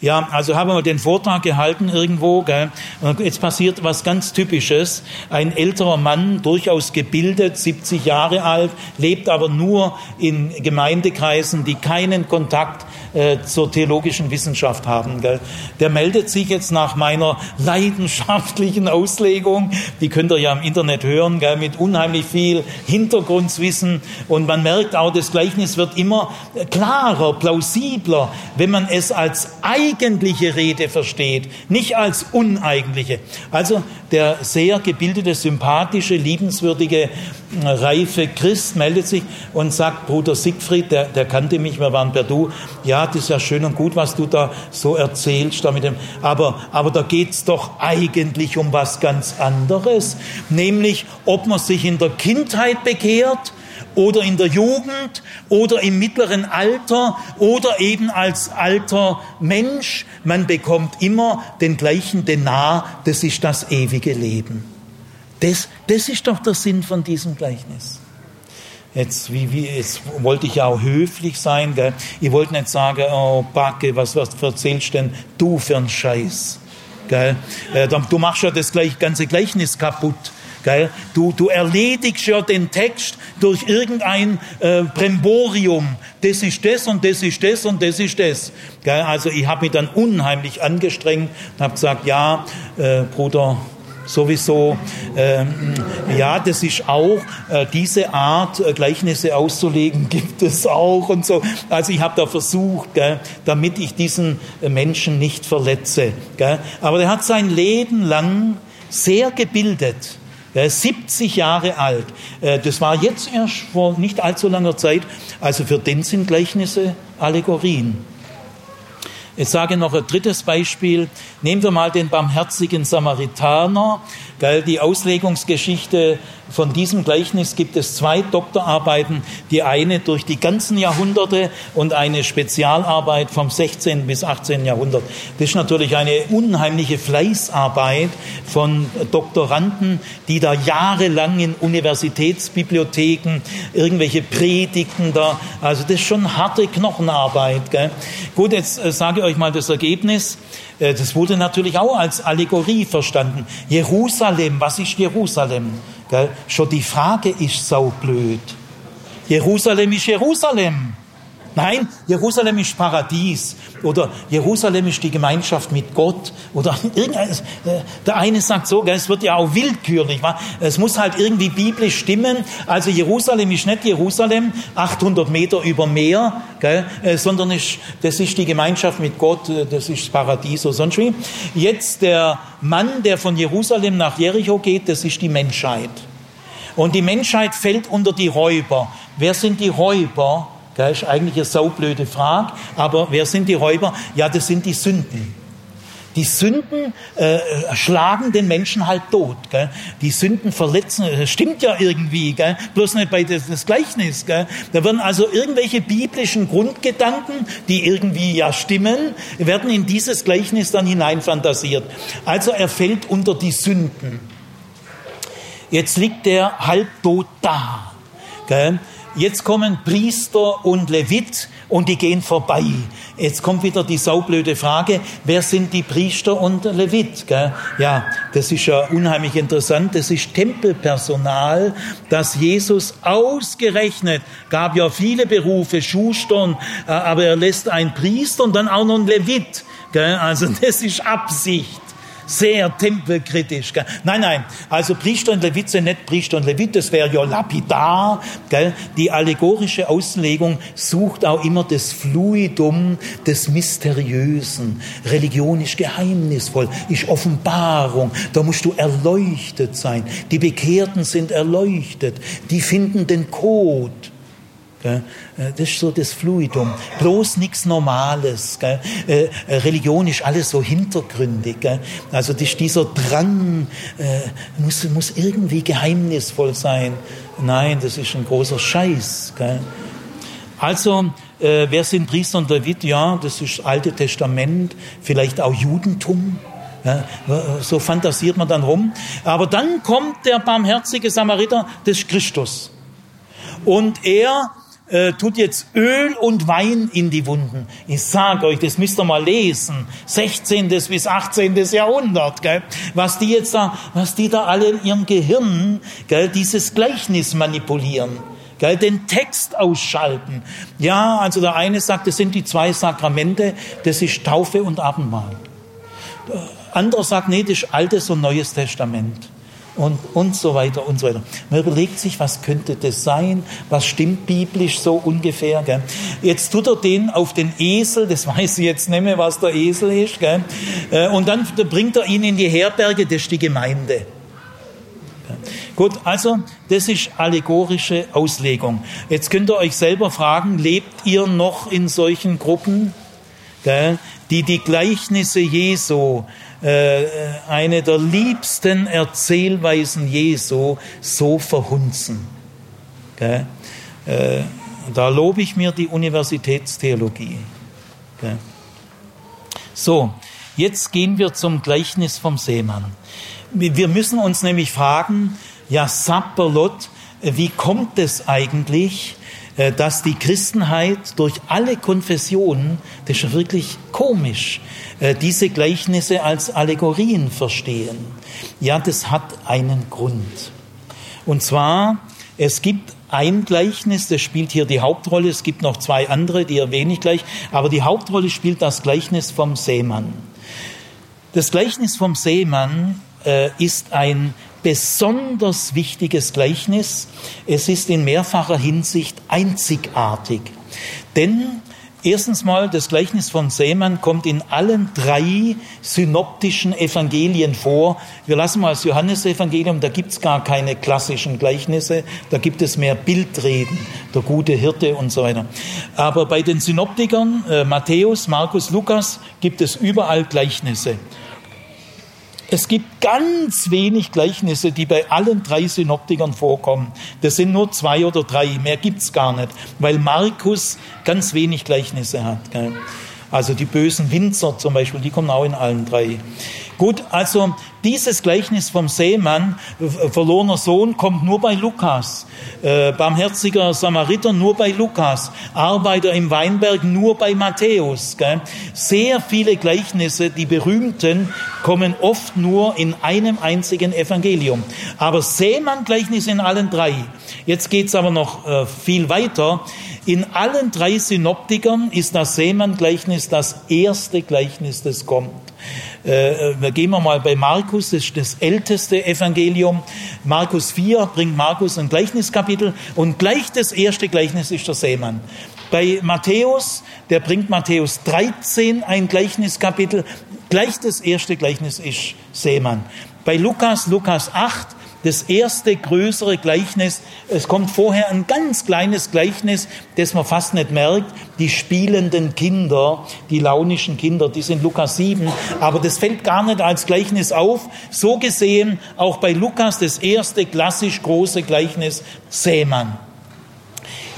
Ja, also haben wir den Vortrag gehalten irgendwo. Gell? Jetzt passiert was ganz Typisches. Ein älterer Mann, durchaus gebildet, 70 Jahre alt, lebt aber nur in Gemeindekreisen, die keinen Kontakt äh, zur theologischen Wissenschaft haben. Gell? Der meldet sich jetzt nach meiner leidenschaftlichen Auslegung, die könnt ihr ja im Internet hören, gell? mit unheimlich viel Hintergrundwissen. Und man merkt auch, das Gleichnis wird immer klarer, plausibler, wenn man es als eigentliche Rede versteht, nicht als uneigentliche. Also der sehr gebildete, sympathische, liebenswürdige, äh, reife Christ meldet sich und sagt, Bruder Siegfried, der, der kannte mich, wir waren per Du, ja, das ist ja schön und gut, was du da so erzählst, da mit dem, aber, aber da geht's doch eigentlich um was ganz anderes, nämlich ob man sich in der Kindheit bekehrt oder in der Jugend oder im mittleren Alter oder eben als alter Mensch. Man bekommt immer den gleichen Denar, das ist das ewige Leben. Das, das ist doch der Sinn von diesem Gleichnis. Jetzt, wie, wie, jetzt wollte ich ja auch höflich sein. Gell? Ich wollte nicht sagen, oh Backe, was, was erzählst denn du für einen Scheiß? Gell? Äh, du machst ja das ganze Gleichnis kaputt. Gell? Du, du erledigst ja den Text durch irgendein äh, Bremborium. Das ist das und das ist das und das ist das. Gell? Also ich habe mich dann unheimlich angestrengt und habe gesagt, ja, äh, Bruder, sowieso. Ähm, ja, das ist auch äh, diese Art, äh, Gleichnisse auszulegen, gibt es auch und so. Also ich habe da versucht, gell, damit ich diesen äh, Menschen nicht verletze. Gell. Aber der hat sein Leben lang sehr gebildet. 70 Jahre alt. Äh, das war jetzt erst vor nicht allzu langer Zeit. Also für den sind Gleichnisse Allegorien. Ich sage noch ein drittes Beispiel. Nehmen wir mal den barmherzigen Samaritaner. Die Auslegungsgeschichte von diesem Gleichnis gibt es zwei Doktorarbeiten, die eine durch die ganzen Jahrhunderte und eine Spezialarbeit vom 16. bis 18. Jahrhundert. Das ist natürlich eine unheimliche Fleißarbeit von Doktoranden, die da jahrelang in Universitätsbibliotheken irgendwelche Predigten da, also das ist schon harte Knochenarbeit. Gell? Gut, jetzt äh, sage ich euch mal das Ergebnis. Äh, das wurde natürlich auch als Allegorie verstanden. Jerusalem, was ist Jerusalem? Gell? Schon die Frage ist saublöd. Jerusalem ist Jerusalem. Nein, Jerusalem ist Paradies oder Jerusalem ist die Gemeinschaft mit Gott oder irgendeines. Äh, der eine sagt so, es wird ja auch willkürlich. Es muss halt irgendwie biblisch stimmen. Also Jerusalem ist nicht Jerusalem, 800 Meter über Meer, äh, sondern das ist die Gemeinschaft mit Gott, äh, das ist das Paradies oder sonst wie. Jetzt der Mann, der von Jerusalem nach Jericho geht, das ist die Menschheit. Und die Menschheit fällt unter die Räuber. Wer sind die Räuber? Das ist eigentlich eine saublöde Frage, aber wer sind die Räuber? Ja, das sind die Sünden. die Sünden äh, schlagen den Menschen halt tot. Gell? Die Sünden verletzen, das stimmt ja irgendwie, gell? bloß nicht bei das, das Gleichnis. Gell? Da werden also irgendwelche biblischen Grundgedanken, die irgendwie ja stimmen, werden in dieses Gleichnis dann hineinfantasiert. Also er fällt unter die Sünden. Jetzt liegt er halbtot da. Gell? Jetzt kommen Priester und Levit und die gehen vorbei. Jetzt kommt wieder die saublöde Frage, wer sind die Priester und Levit? Gell? Ja, das ist ja unheimlich interessant. Das ist Tempelpersonal, das Jesus ausgerechnet, gab ja viele Berufe, Schustern, äh, aber er lässt einen Priester und dann auch noch einen Levit. Gell? Also das ist Absicht sehr tempelkritisch. Gell? Nein, nein, also Priester und Levit nicht Priester und Levit, das wäre ja lapidar. Gell? Die allegorische Auslegung sucht auch immer das Fluidum des Mysteriösen. Religion ist geheimnisvoll, ist Offenbarung, da musst du erleuchtet sein. Die Bekehrten sind erleuchtet, die finden den Code. Äh, das ist so das Fluidum. Bloß nichts Normales. Äh, äh, Religion ist alles so hintergründig. Also dieser Drang, muss, irgendwie geheimnisvoll sein. Nein, das ist ein großer Scheiß. Also, wer sind Priester und Levit? Ja, das ist das Alte Testament, vielleicht auch Judentum. so fantasiert man dann rum. Aber dann kommt der barmherzige Samariter des Christus. Und er äh, tut jetzt Öl und Wein in die Wunden. Ich sage euch, das müsst ihr mal lesen. 16. bis 18. Jahrhundert, gell? was die jetzt da, was die da alle in ihrem Gehirn, gell, dieses Gleichnis manipulieren. Gell, den Text ausschalten. Ja, also der eine sagt, das sind die zwei Sakramente, das ist Taufe und Abendmahl. Der andere sagt, nee, das ist Altes und Neues Testament und, und so weiter und so weiter. Man überlegt sich, was könnte das sein? Was stimmt biblisch so ungefähr? Gell? Jetzt tut er den auf den Esel, das weiß ich jetzt nicht mehr, was der Esel ist. Gell? Äh, und dann bringt er ihn in die Herberge, das ist die Gemeinde. Gut, also das ist allegorische Auslegung. Jetzt könnt ihr euch selber fragen, lebt ihr noch in solchen Gruppen, gell, die die Gleichnisse Jesu eine der liebsten Erzählweisen Jesu so verhunzen. Äh, da lobe ich mir die Universitätstheologie. So, jetzt gehen wir zum Gleichnis vom Seemann. Wir müssen uns nämlich fragen, ja, Sapperlot, wie kommt es eigentlich, äh, dass die Christenheit durch alle Konfessionen, das ist wirklich komisch, äh, diese Gleichnisse als Allegorien verstehen. Ja, das hat einen Grund. Und zwar, es gibt ein Gleichnis, das spielt hier die Hauptrolle. Es gibt noch zwei andere, die erwähne ich gleich. Aber die Hauptrolle spielt das Gleichnis vom Seemann. Das Gleichnis vom Seemann äh, ist ein besonders wichtiges Gleichnis. Es ist in mehrfacher Hinsicht einzigartig. Denn erstens mal, das Gleichnis von Seemann kommt in allen drei synoptischen Evangelien vor. Wir lassen mal das Johannesevangelium, da gibt es gar keine klassischen Gleichnisse, da gibt es mehr Bildreden, der gute Hirte und so weiter. Aber bei den Synoptikern, äh, Matthäus, Markus, Lukas, gibt es überall Gleichnisse. Es gibt ganz wenig Gleichnisse, die bei allen drei Synoptikern vorkommen. Das sind nur zwei oder drei, mehr gibt's gar nicht, weil Markus ganz wenig Gleichnisse hat. Also die bösen Winzer zum Beispiel, die kommen auch in allen drei. Gut, also dieses Gleichnis vom Seemann, verlorener Sohn, kommt nur bei Lukas. Äh, barmherziger Samariter nur bei Lukas. Arbeiter im Weinberg nur bei Matthäus. Gell? Sehr viele Gleichnisse, die berühmten, kommen oft nur in einem einzigen Evangelium. Aber Seemann-Gleichnis in allen drei. Jetzt geht's aber noch äh, viel weiter. In allen drei Synoptikern ist das Seemann-Gleichnis das erste Gleichnis, das kommt. Äh, äh gehen wir mal bei Markus, das ist das älteste Evangelium. Markus 4 bringt Markus ein Gleichniskapitel und gleich das erste Gleichnis ist der Seemann. Bei Matthäus, der bringt Matthäus 13 ein Gleichniskapitel, gleich das erste Gleichnis ist Seemann. Bei Lukas, Lukas 8, das erste größere Gleichnis. Es kommt vorher ein ganz kleines Gleichnis, das man fast nicht merkt. Die spielenden Kinder, die launischen Kinder, die sind Lukas 7. Aber das fällt gar nicht als Gleichnis auf. So gesehen auch bei Lukas das erste klassisch große Gleichnis Sämann.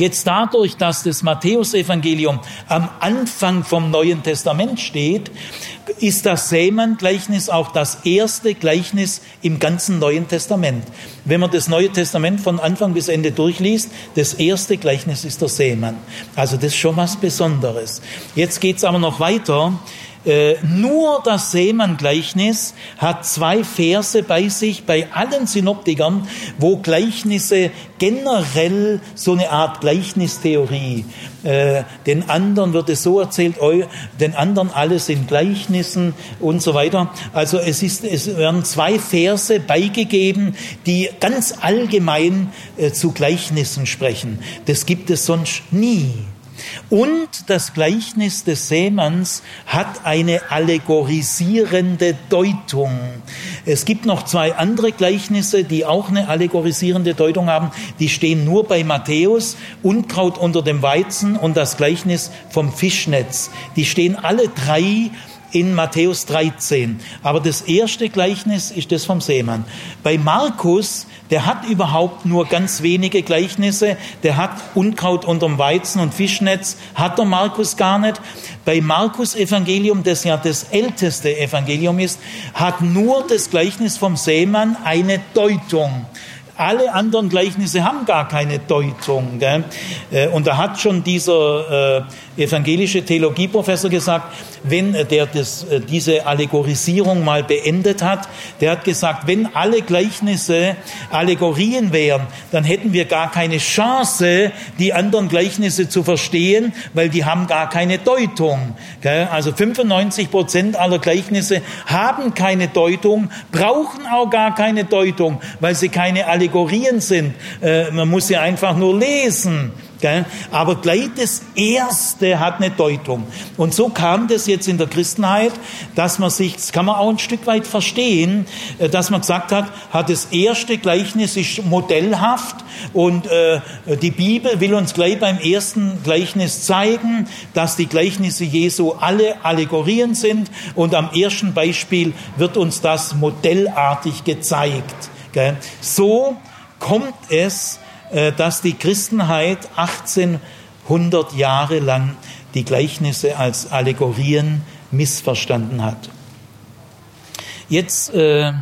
Jetzt dadurch, dass das Matthäusevangelium am Anfang vom Neuen Testament steht, ist das Sämann-Gleichnis auch das erste Gleichnis im ganzen Neuen Testament. Wenn man das Neue Testament von Anfang bis Ende durchliest, das erste Gleichnis ist der Sämann. Also das ist schon was Besonderes. Jetzt geht's aber noch weiter. Äh, nur das Seemann-Gleichnis hat zwei Verse bei sich, bei allen Synoptikern, wo Gleichnisse generell so eine Art Gleichnistheorie, äh, den anderen wird es so erzählt, den anderen alles in Gleichnissen und so weiter. Also es, ist, es werden zwei Verse beigegeben, die ganz allgemein äh, zu Gleichnissen sprechen. Das gibt es sonst nie. Und das Gleichnis des Sämanns hat eine allegorisierende Deutung. Es gibt noch zwei andere Gleichnisse, die auch eine allegorisierende Deutung haben. Die stehen nur bei Matthäus, Unkraut unter dem Weizen und das Gleichnis vom Fischnetz. Die stehen alle drei in Matthäus 13. Aber das erste Gleichnis ist das vom Seemann. Bei Markus der hat überhaupt nur ganz wenige Gleichnisse. Der hat Unkraut unterm Weizen und Fischnetz, hat der Markus gar nicht. Bei Markus Evangelium, das ja das älteste Evangelium ist, hat nur das Gleichnis vom Seemann eine Deutung. Alle anderen Gleichnisse haben gar keine Deutung. Gell? Äh, und da hat schon dieser äh, evangelische Theologieprofessor gesagt, wenn der das, äh, diese Allegorisierung mal beendet hat, der hat gesagt, wenn alle Gleichnisse Allegorien wären, dann hätten wir gar keine Chance, die anderen Gleichnisse zu verstehen, weil die haben gar keine Deutung. Gell? Also 95 Prozent aller Gleichnisse haben keine Deutung, brauchen auch gar keine Deutung, weil sie keine Allegorien Kategorien sind. Äh, man muss sie einfach nur lesen. Aber gleich das Erste hat eine Deutung. Und so kam das jetzt in der Christenheit, dass man sich, das kann man auch ein Stück weit verstehen, äh, dass man gesagt hat, hat das erste Gleichnis ist modellhaft und äh, die Bibel will uns gleich beim ersten Gleichnis zeigen, dass die Gleichnisse Jesu alle Allegorien sind und am ersten Beispiel wird uns das modellartig gezeigt. So kommt es, äh, dass die Christenheit 1800 Jahre lang die Gleichnisse als Allegorien missverstanden hat. Jetzt äh,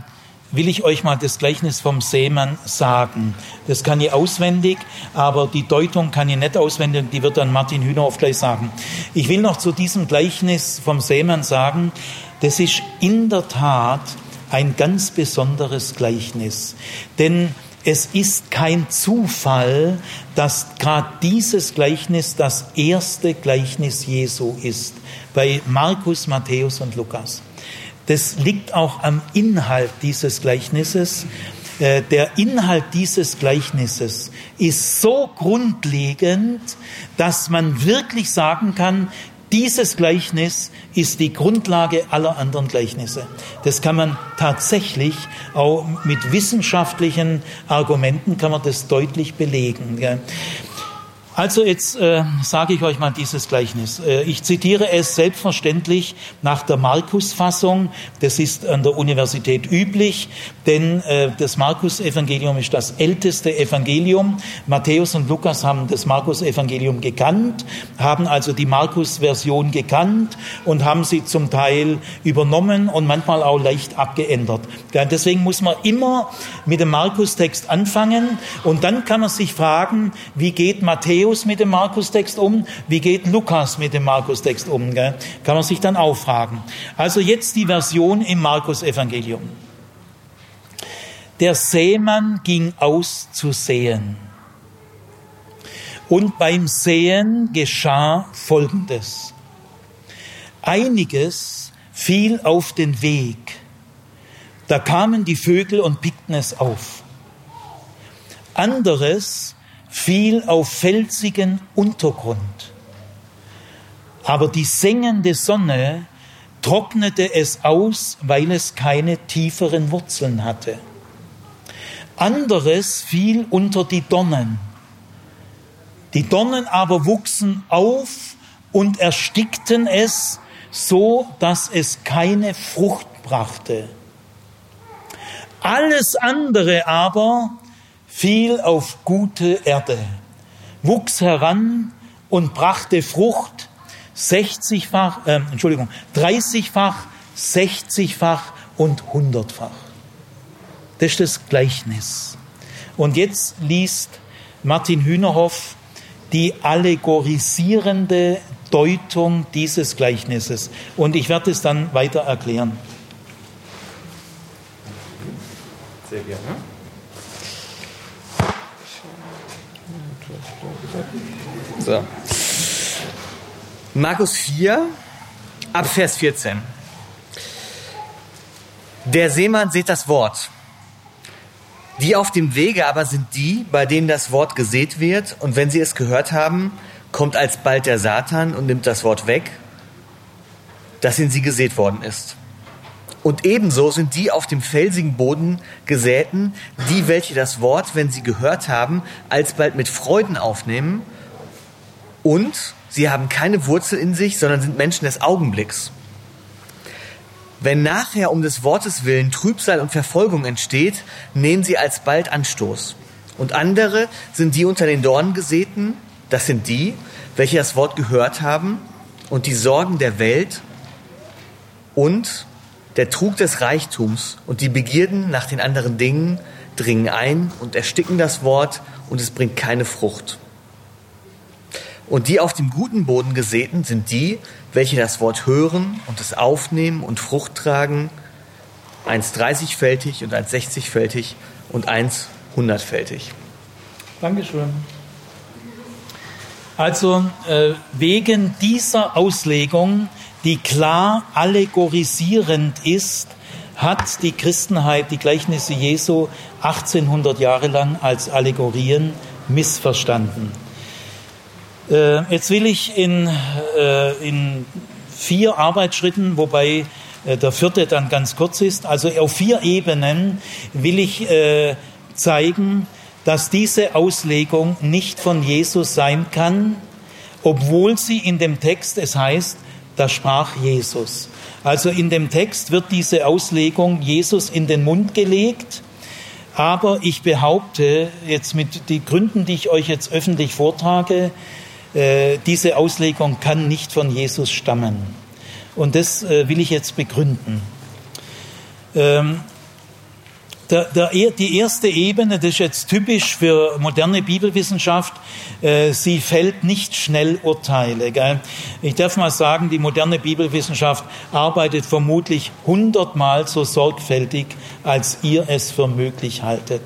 will ich euch mal das Gleichnis vom Seemann sagen. Das kann ich auswendig, aber die Deutung kann ich nicht auswendig, die wird dann Martin Hühnerhoff gleich sagen. Ich will noch zu diesem Gleichnis vom Seemann sagen, das ist in der Tat ein ganz besonderes Gleichnis. Denn es ist kein Zufall, dass gerade dieses Gleichnis das erste Gleichnis Jesu ist, bei Markus, Matthäus und Lukas. Das liegt auch am Inhalt dieses Gleichnisses. Äh, der Inhalt dieses Gleichnisses ist so grundlegend, dass man wirklich sagen kann, dieses Gleichnis ist die Grundlage aller anderen Gleichnisse. Das kann man tatsächlich auch mit wissenschaftlichen Argumenten kann man das deutlich belegen. Also jetzt äh, sage ich euch mal dieses Gleichnis. Äh, ich zitiere es selbstverständlich nach der Markus-Fassung. Das ist an der Universität üblich, denn äh, das Markus-Evangelium ist das älteste Evangelium. Matthäus und Lukas haben das Markus-Evangelium gekannt, haben also die Markus-Version gekannt und haben sie zum Teil übernommen und manchmal auch leicht abgeändert. Ja, deswegen muss man immer mit dem Markus-Text anfangen und dann kann man sich fragen, wie geht Matthäus Matthäus mit dem Markus-Text um? Wie geht Lukas mit dem Markus-Text um? Gell? Kann man sich dann auch fragen. Also jetzt die Version im Markus-Evangelium. Der Seemann ging aus zu sehen. Und beim Sehen geschah Folgendes. Einiges fiel auf den Weg. Da kamen die Vögel und pickten es auf. Anderes fiel auf felsigen Untergrund. Aber die sengende Sonne trocknete es aus, weil es keine tieferen Wurzeln hatte. anderes fiel unter die Dornen. Die Dornen aber wuchsen auf und erstickten es, so dass es keine Frucht brachte. Alles andere aber fiel auf gute Erde, wuchs heran und brachte Frucht, 60-fach, äh, Entschuldigung, 30-fach, 60-fach und 100-fach. Das ist das Gleichnis. Und jetzt liest Martin Hühnerhoff die allegorisierende Deutung dieses Gleichnisses. Und ich werde es dann weiter erklären. Sehr gerne. So. Markus 4, ab Vers 14. Der Seemann seht das Wort. Die auf dem Wege aber sind die, bei denen das Wort gesät wird, und wenn sie es gehört haben, kommt alsbald der Satan und nimmt das Wort weg, das in sie gesät worden ist. Und ebenso sind die auf dem felsigen Boden gesäten, die, welche das Wort, wenn sie gehört haben, alsbald mit Freuden aufnehmen, und sie haben keine Wurzel in sich, sondern sind Menschen des Augenblicks. Wenn nachher um des Wortes willen Trübsal und Verfolgung entsteht, nehmen sie alsbald Anstoß. Und andere sind die unter den Dornen gesäten, das sind die, welche das Wort gehört haben und die Sorgen der Welt und der Trug des Reichtums und die Begierden nach den anderen Dingen dringen ein und ersticken das Wort und es bringt keine Frucht. Und die auf dem guten Boden gesäten sind die, welche das Wort hören und es aufnehmen und Frucht tragen, eins 30-fältig und eins 60-fältig und eins 100-fältig. Dankeschön. Also äh, wegen dieser Auslegung, die klar allegorisierend ist, hat die Christenheit die Gleichnisse Jesu 1800 Jahre lang als Allegorien missverstanden. Äh, jetzt will ich in, äh, in vier Arbeitsschritten, wobei äh, der vierte dann ganz kurz ist, also auf vier Ebenen will ich äh, zeigen, dass diese Auslegung nicht von Jesus sein kann, obwohl sie in dem Text, es heißt, da sprach Jesus. Also in dem Text wird diese Auslegung Jesus in den Mund gelegt, aber ich behaupte jetzt mit den Gründen, die ich euch jetzt öffentlich vortrage, diese Auslegung kann nicht von Jesus stammen. Und das äh, will ich jetzt begründen. Der, der, die erste Ebene, das ist jetzt typisch für moderne Bibelwissenschaft, äh, sie fällt nicht schnell Urteile. Gell? Ich darf mal sagen, die moderne Bibelwissenschaft arbeitet vermutlich hundertmal so sorgfältig, als ihr es für möglich haltet.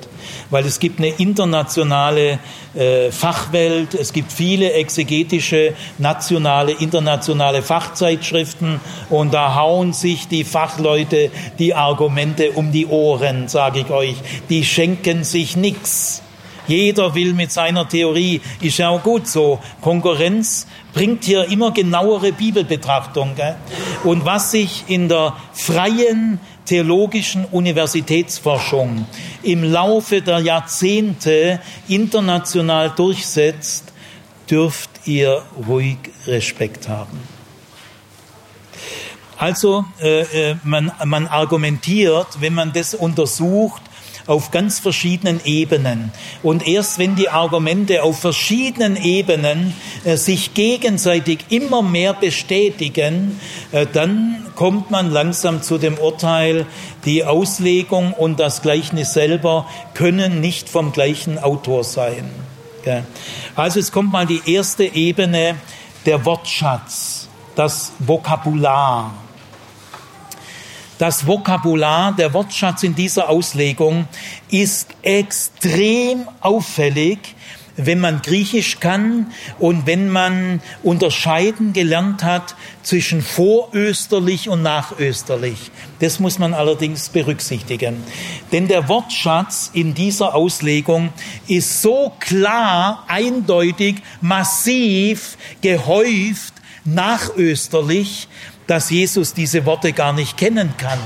Weil es gibt eine internationale äh, Fachwelt, es gibt viele exegetische, nationale, internationale Fachzeitschriften und da hauen sich die Fachleute die Argumente um die Ohren, sage ich euch. Die schenken sich nichts. Jeder will mit seiner Theorie, ist ja auch gut so. Konkurrenz bringt hier immer genauere Bibelbetrachtung. Gell? Und was sich in der freien theologischen Universitätsforschung im Laufe der Jahrzehnte international durchsetzt, dürft ihr ruhig Respekt haben. Also äh, äh man, man argumentiert, wenn man das untersucht, auf ganz verschiedenen Ebenen. Und erst wenn die Argumente auf verschiedenen Ebenen äh, sich gegenseitig immer mehr bestätigen, äh, dann kommt man langsam zu dem Urteil, die Auslegung und das Gleichnis selber können nicht vom gleichen Autor sein. Also es kommt mal die erste Ebene, der Wortschatz, das Vokabular. Das Vokabular, der Wortschatz in dieser Auslegung ist extrem auffällig, wenn man Griechisch kann und wenn man unterscheiden gelernt hat zwischen vorösterlich und nachösterlich. Das muss man allerdings berücksichtigen. Denn der Wortschatz in dieser Auslegung ist so klar, eindeutig, massiv, gehäuft, nachösterlich, dass Jesus diese Worte gar nicht kennen kann.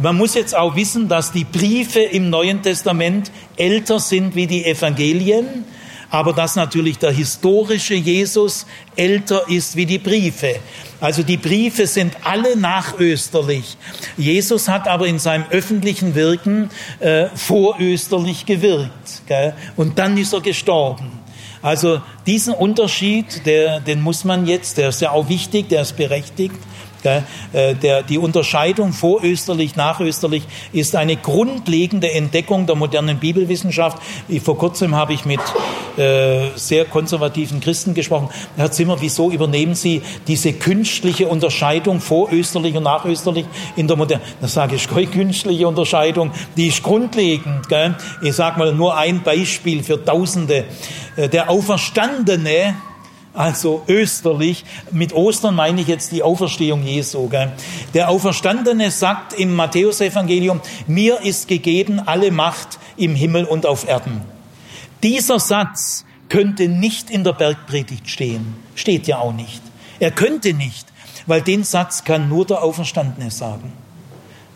Man muss jetzt auch wissen, dass die Briefe im Neuen Testament älter sind wie die Evangelien, aber dass natürlich der historische Jesus älter ist wie die Briefe. Also die Briefe sind alle nachösterlich. Jesus hat aber in seinem öffentlichen Wirken äh, vorösterlich gewirkt. Gell? Und dann ist er gestorben. Also diesen Unterschied, der, den muss man jetzt, der ist ja auch wichtig, der ist berechtigt. Äh, der, die Unterscheidung vorösterlich, nachösterlich ist eine grundlegende Entdeckung der modernen Bibelwissenschaft. Vor kurzem habe ich mit äh, sehr konservativen Christen gesprochen. Herr Zimmer, wieso übernehmen Sie diese künstliche Unterscheidung vorösterlich und nachösterlich in der modernen? Da sage ich, keine künstliche Unterscheidung, die ist grundlegend. Gell? Ich sage mal nur ein Beispiel für Tausende. Äh, der Auferstandene, also österlich. Mit Ostern meine ich jetzt die Auferstehung Jesu. Gell? Der Auferstandene sagt im Matthäusevangelium, mir ist gegeben alle Macht im Himmel und auf Erden. Dieser Satz könnte nicht in der Bergpredigt stehen. Steht ja auch nicht. Er könnte nicht, weil den Satz kann nur der Auferstandene sagen.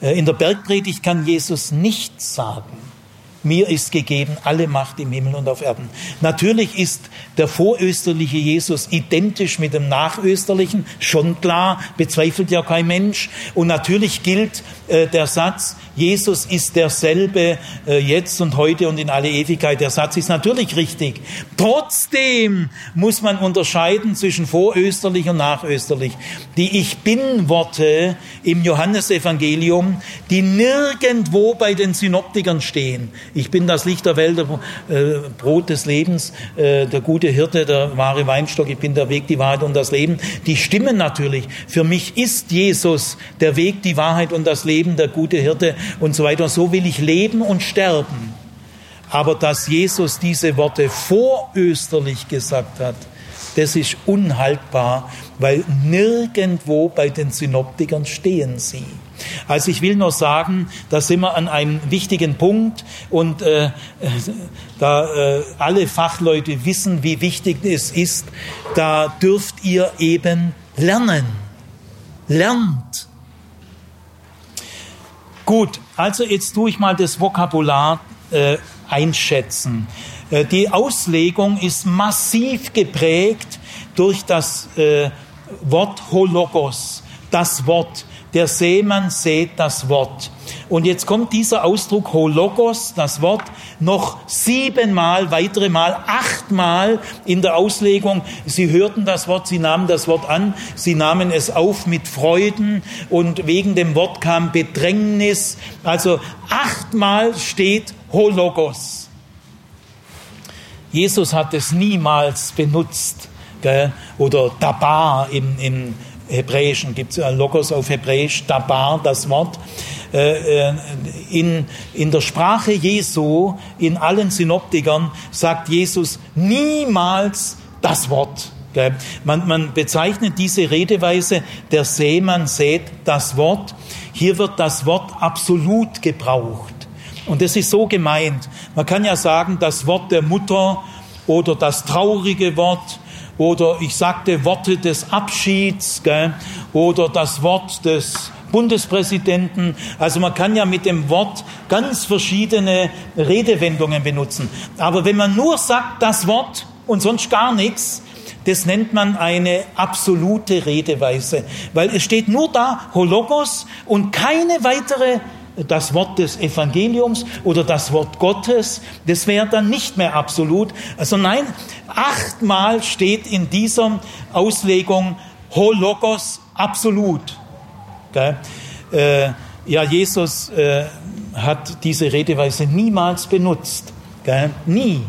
Äh, in der Bergpredigt kann Jesus nichts sagen mir ist gegeben alle Macht im Himmel und auf Erden. Natürlich ist der vorösterliche Jesus identisch mit dem nachösterlichen, schon klar, bezweifelt ja kein Mensch. Und natürlich gilt äh, der Satz, Jesus ist derselbe äh, jetzt und heute und in alle Ewigkeit. Der Satz ist natürlich richtig. Trotzdem muss man unterscheiden zwischen vorösterlich und nachösterlich. Die Ich Bin-Worte im Johannesevangelium, die nirgendwo bei den Synoptikern stehen. Ich bin das Licht der Welt, äh, Brot des Lebens, äh, der gute Hirte, der wahre Weinstock, ich bin der Weg, die Wahrheit und das Leben. Die stimmen natürlich. Für mich ist Jesus der Weg, die Wahrheit und das Leben, der gute Hirte und so weiter. So will ich leben und sterben. Aber dass Jesus diese Worte vorösterlich gesagt hat, das ist unhaltbar, weil nirgendwo bei den Synoptikern stehen sie. Also ich will nur sagen, da sind wir an einem wichtigen Punkt und äh, da äh, alle Fachleute wissen, wie wichtig es ist, da dürft ihr eben lernen. Lernt. Gut, also jetzt tue ich mal das Vokabular äh, einschätzen. Äh, die Auslegung ist massiv geprägt durch das äh, Wort Hologos, das Wort. Der Seemann sät das Wort. Und jetzt kommt dieser Ausdruck Hologos, das Wort, noch siebenmal, weitere Mal, achtmal in der Auslegung. Sie hörten das Wort, sie nahmen das Wort an, sie nahmen es auf mit Freuden und wegen dem Wort kam Bedrängnis. Also achtmal steht Hologos. Jesus hat es niemals benutzt. Gell? Oder Dabar im, im Hebräischen gibt es Logos auf Hebräisch, Dabar, das Wort. Äh, äh, in, in der Sprache Jesu, in allen Synoptikern, sagt Jesus niemals das Wort. Man, man bezeichnet diese Redeweise, der Seemann sät das Wort. Hier wird das Wort absolut gebraucht. Und das ist so gemeint. Man kann ja sagen, das Wort der Mutter oder das traurige Wort oder ich sagte Worte des Abschieds gell? oder das Wort des Bundespräsidenten. Also man kann ja mit dem Wort ganz verschiedene Redewendungen benutzen. Aber wenn man nur sagt das Wort und sonst gar nichts, das nennt man eine absolute Redeweise, weil es steht nur da Hologos und keine weitere das Wort des Evangeliums oder das Wort Gottes, das wäre dann nicht mehr absolut. Also nein, achtmal steht in dieser Auslegung Hologos absolut. Äh, ja, Jesus äh, hat diese Redeweise niemals benutzt. Gell? Nie.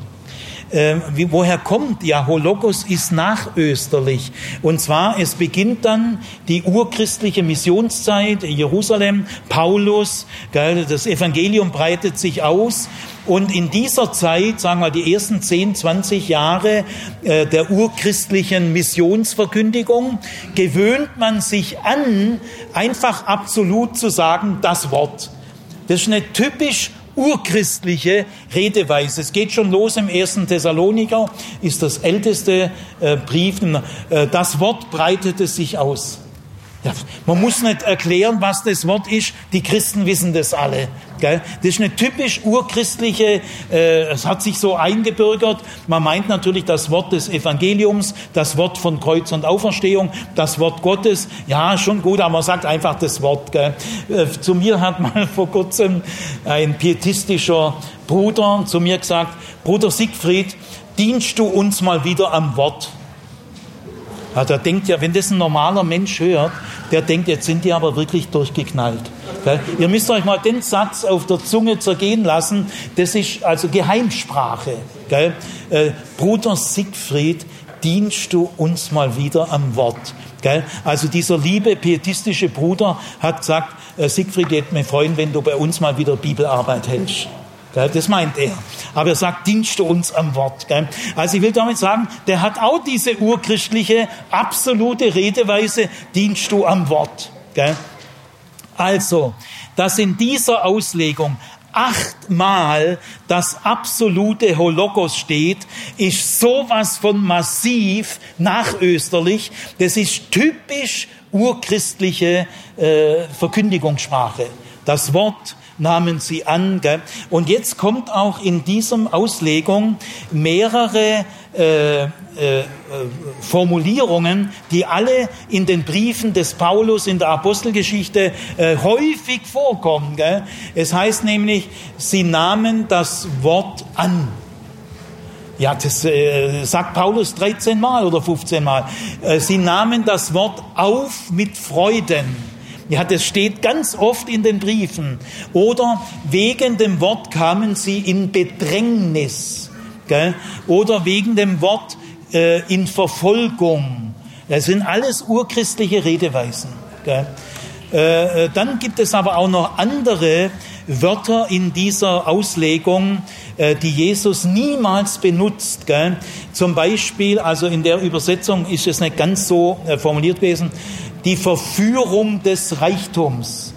Äh, wie, woher kommt? Ja, Hologos ist nachösterlich. Und zwar, es beginnt dann die urchristliche Missionszeit, Jerusalem, Paulus, gell, das Evangelium breitet sich aus. Und in dieser Zeit, sagen wir die ersten 10, 20 Jahre äh, der urchristlichen Missionsverkündigung, gewöhnt man sich an, einfach absolut zu sagen, das Wort. Das ist eine typisch urchristliche Redeweise. Es geht schon los im ersten Thessaloniker, ist das älteste äh, Brief. Äh, das Wort breitete sich aus. Ja, man muss nicht erklären, was das Wort ist. Die Christen wissen das alle. Gell? Das ist eine typisch urchristliche, äh, es hat sich so eingebürgert. Man meint natürlich das Wort des Evangeliums, das Wort von Kreuz und Auferstehung, das Wort Gottes. Ja, schon gut, aber man sagt einfach das Wort. Gell? Äh, zu mir hat mal vor kurzem ein pietistischer Bruder zu mir gesagt, Bruder Siegfried, dienst du uns mal wieder am Wort? Ja, der denkt ja, wenn das ein normaler Mensch hört, der denkt, jetzt sind die aber wirklich durchgeknallt. Ihr müsst euch mal den Satz auf der Zunge zergehen lassen. Das ist also Geheimsprache. Äh, Bruder Siegfried, dienst du uns mal wieder am Wort. Also dieser liebe pietistische Bruder hat gesagt, äh, Siegfried, ich würde mich freuen, wenn du bei uns mal wieder Bibelarbeit hältst. Das meint er. Aber er sagt, dienst du uns am Wort. Also ich will damit sagen, der hat auch diese urchristliche, absolute Redeweise, dienst du am Wort. Also, dass in dieser Auslegung achtmal das absolute Hologos steht, ist sowas von massiv nachösterlich. Das ist typisch urchristliche äh, Verkündigungssprache. Das Wort nahmen sie an. Gell? Und jetzt kommt auch in diesem Auslegung mehrere äh, äh, Formulierungen, die alle in den Briefen des Paulus in der Apostelgeschichte äh, häufig vorkommen. Gell? Es heißt nämlich, sie nahmen das Wort an. Ja, das äh, sagt Paulus 13 Mal oder 15 Mal. Äh, sie nahmen das Wort auf mit Freuden. Ja, das steht ganz oft in den Briefen. Oder wegen dem Wort kamen sie in Bedrängnis. Gell? Oder wegen dem Wort äh, in Verfolgung. Das sind alles urchristliche Redeweisen. Äh, äh dann gibt es aber auch noch andere Wörter in dieser Auslegung, äh, die Jesus niemals benutzt. Gell? Zum Beispiel, also in der Übersetzung ist es nicht ganz so äh, formuliert gewesen, die Verführung des Reichtums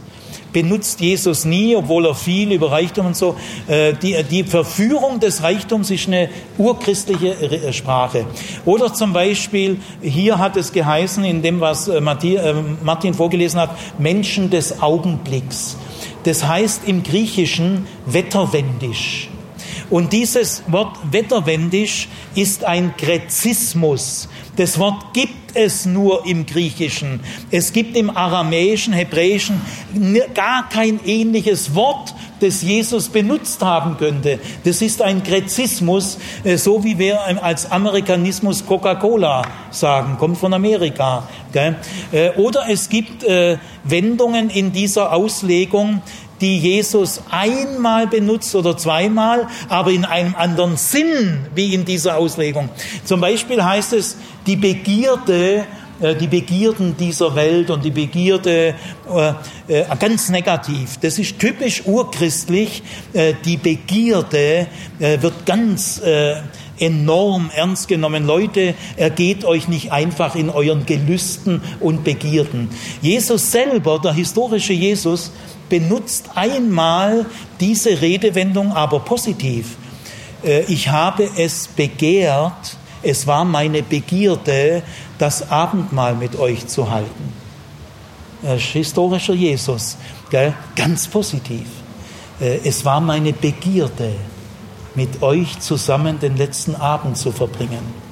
benutzt Jesus nie, obwohl er viel über Reichtum und so. Äh, die, die Verführung des Reichtums ist eine urchristliche äh, Sprache. Oder zum Beispiel, hier hat es geheißen, in dem, was äh, Martin vorgelesen hat, Menschen des Augenblicks. Das heißt im Griechischen wetterwendisch. Und dieses Wort wetterwendisch ist ein Gräzismus. Das Wort gibt es nur im Griechischen. Es gibt im Aramäischen, Hebräischen gar kein ähnliches Wort, das Jesus benutzt haben könnte. Das ist ein Gräzismus, äh, so wie wir als Amerikanismus Coca-Cola sagen, kommt von Amerika. Äh, oder es gibt äh, Wendungen in dieser Auslegung, die Jesus einmal benutzt oder zweimal, aber in einem anderen Sinn wie in dieser Auslegung. Zum Beispiel heißt es, die Begierde, äh, die Begierden dieser Welt und die Begierde äh, äh, ganz negativ. Das ist typisch urchristlich. Die Begierde wird ganz enorm ernst genommen. Leute, ergeht euch nicht einfach in euren Gelüsten und Begierden. Jesus selber, der historische Jesus, benutzt einmal diese Redewendung aber positiv. Äh, ich habe es begehrt, es war meine Begierde, das Abendmahl mit euch zu halten. Historischer Jesus, gell? ganz positiv. Äh, es war meine Begierde, mit euch zusammen den letzten Abend zu verbringen.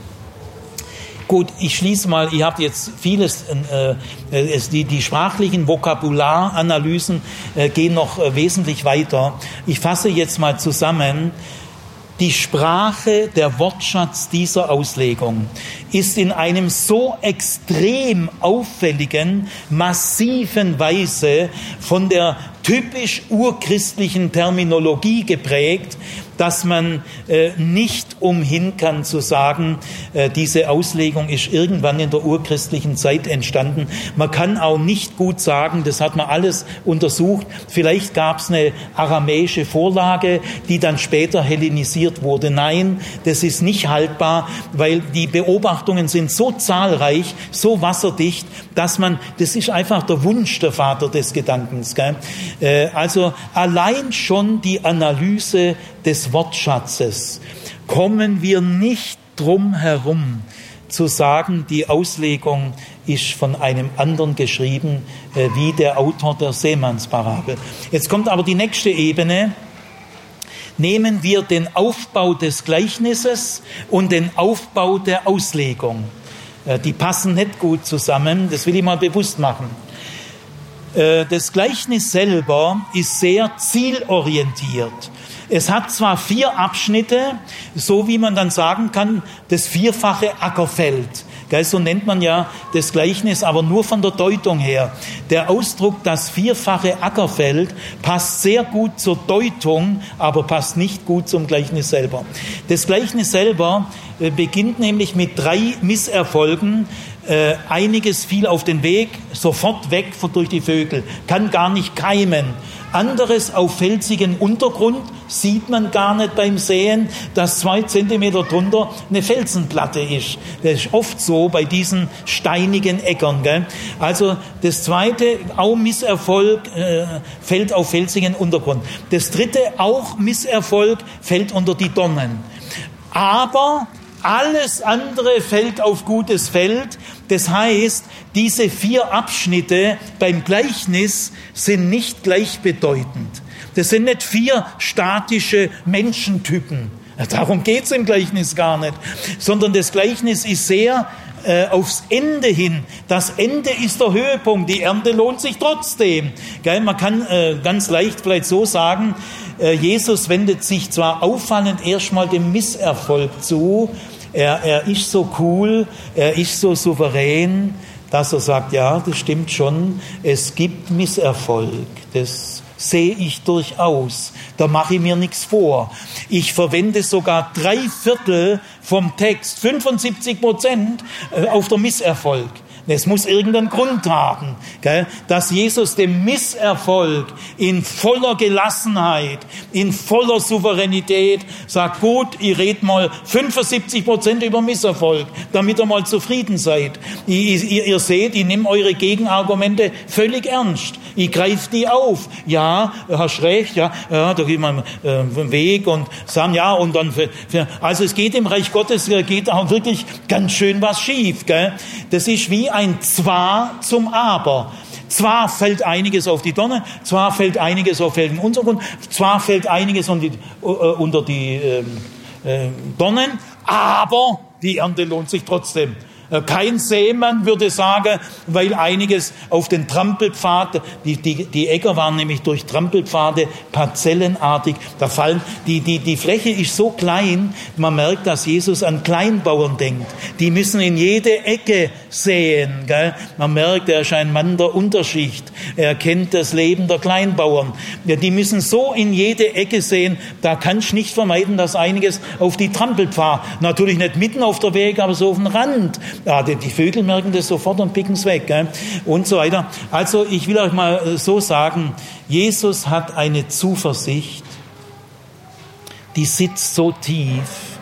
Gut, ich schließe mal, ihr habt jetzt vieles, äh, äh die, die sprachlichen Vokabularanalysen äh, gehen noch äh, wesentlich weiter. Ich fasse jetzt mal zusammen. Die Sprache, der Wortschatz dieser Auslegung ist in einem so extrem auffälligen, massiven Weise von der typisch urchristlichen Terminologie geprägt, dass man äh, nicht umhin kann zu sagen, äh, diese Auslegung ist irgendwann in der urchristlichen Zeit entstanden. Man kann auch nicht gut sagen, das hat man alles untersucht, vielleicht gab es eine aramäische Vorlage, die dann später hellenisiert wurde. Nein, das ist nicht haltbar, weil die Beobachtungen sind so zahlreich, so wasserdicht, dass man, das ist einfach der Wunsch der Vater des Gedankens. Gell? Äh, also allein schon die Analyse des Wortschatzes kommen wir nicht drum herum zu sagen, die Auslegung ist von einem anderen geschrieben, äh, wie der Autor der Seemannsparabel. Jetzt kommt aber die nächste Ebene. Nehmen wir den Aufbau des Gleichnisses und den Aufbau der Auslegung. Äh, die passen nicht gut zusammen, das will ich mal bewusst machen. Äh, das Gleichnis selber ist sehr zielorientiert. Es hat zwar vier Abschnitte, so wie man dann sagen kann, das vierfache Ackerfeld. So nennt man ja das Gleichnis, aber nur von der Deutung her. Der Ausdruck das vierfache Ackerfeld passt sehr gut zur Deutung, aber passt nicht gut zum Gleichnis selber. Das Gleichnis selber äh, beginnt nämlich mit drei Misserfolgen. Äh, einiges fiel auf den Weg, sofort weg durch die Vögel, kann gar nicht keimen anderes auf felsigen Untergrund sieht man gar nicht beim Sehen, dass zwei Zentimeter drunter eine Felsenplatte ist. Das ist oft so bei diesen steinigen Äckern. Gell? Also das zweite, auch Misserfolg, äh, fällt auf felsigen Untergrund. Das dritte, auch Misserfolg, fällt unter die Dornen. Aber alles andere fällt auf gutes Feld. Das heißt, diese vier Abschnitte beim Gleichnis sind nicht gleichbedeutend. Das sind nicht vier statische Menschentypen. Darum geht's im Gleichnis gar nicht. Sondern das Gleichnis ist sehr äh, aufs Ende hin. Das Ende ist der Höhepunkt. Die Ernte lohnt sich trotzdem. Gell? Man kann äh, ganz leicht vielleicht so sagen, äh, Jesus wendet sich zwar auffallend erstmal dem Misserfolg zu, er, er ist so cool, er ist so souverän, dass er sagt, ja, das stimmt schon, es gibt Misserfolg, das sehe ich durchaus, da mache ich mir nichts vor. Ich verwende sogar drei Viertel vom Text, 75 Prozent äh, auf der Misserfolg. Es muss irgendeinen Grund haben, gell? dass Jesus dem Misserfolg in voller Gelassenheit, in voller Souveränität sagt, gut, ihr redet mal 75 Prozent über Misserfolg, damit ihr mal zufrieden seid. Ihr, ihr, ihr seht, ich nehme eure Gegenargumente völlig ernst. Ich greife die auf. Ja, hast recht, ja, ja da geht man äh, Weg und sagen, ja, und dann, für, für, also es geht im Reich Gottes, geht auch wirklich ganz schön was schief, gell? Das ist wie ein Zwar zum Aber. Zwar fällt einiges auf die Donne, zwar fällt einiges auf den Untergrund, zwar fällt einiges unter die, äh, unter die äh, äh, Donnen, aber die Ernte lohnt sich trotzdem. Äh, kein Seemann würde sagen, weil einiges auf den Trampelpfad, die, die, die Äcker waren nämlich durch Trampelpfade parzellenartig, da fallen, die, die, die Fläche ist so klein, man merkt, dass Jesus an Kleinbauern denkt. Die müssen in jede Ecke sehen. Gell? Man merkt, er ist ein Mann der Unterschicht. Er kennt das Leben der Kleinbauern. Ja, die müssen so in jede Ecke sehen, da kann ich nicht vermeiden, dass einiges auf die Trampelpfad, natürlich nicht mitten auf der Weg, aber so auf dem Rand, ja, die, die Vögel merken das sofort und picken es weg gell? und so weiter. Also ich will euch mal äh, so sagen, Jesus hat eine Zuversicht, die sitzt so tief,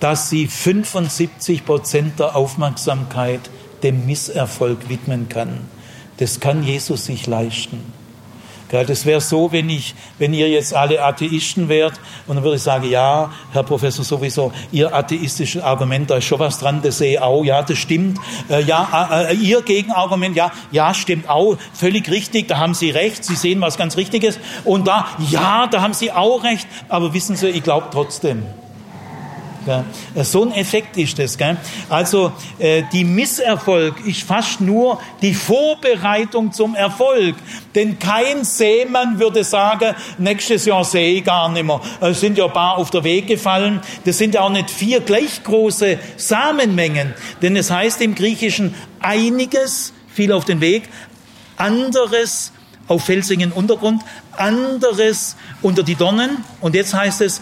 dass sie 75 Prozent der Aufmerksamkeit dem Misserfolg widmen kann. Das kann Jesus sich leisten. Das wäre so, wenn, ich, wenn ihr jetzt alle Atheisten wärt und dann würde ich sagen, ja, Herr Professor, sowieso, Ihr atheistisches Argument, da ist schon was dran, das sehe ich auch, ja, das stimmt. Äh, ja, äh, Ihr Gegenargument, ja, ja, stimmt auch, völlig richtig, da haben Sie recht, Sie sehen was ganz Richtiges. Und da, ja, da haben Sie auch recht, aber wissen Sie, ich glaube trotzdem. Gell? So ein Effekt ist das. Also äh, die Misserfolg ist fast nur die Vorbereitung zum Erfolg. Denn kein Seemann würde sagen, nächstes Jahr sehe ich gar nicht mehr. Es sind ja ein paar auf der Weg gefallen. Das sind ja auch nicht vier gleich große Samenmengen. Denn es heißt im Griechischen einiges fiel auf den Weg, anderes auf felsigen Untergrund, anderes unter die Dornen und jetzt heißt es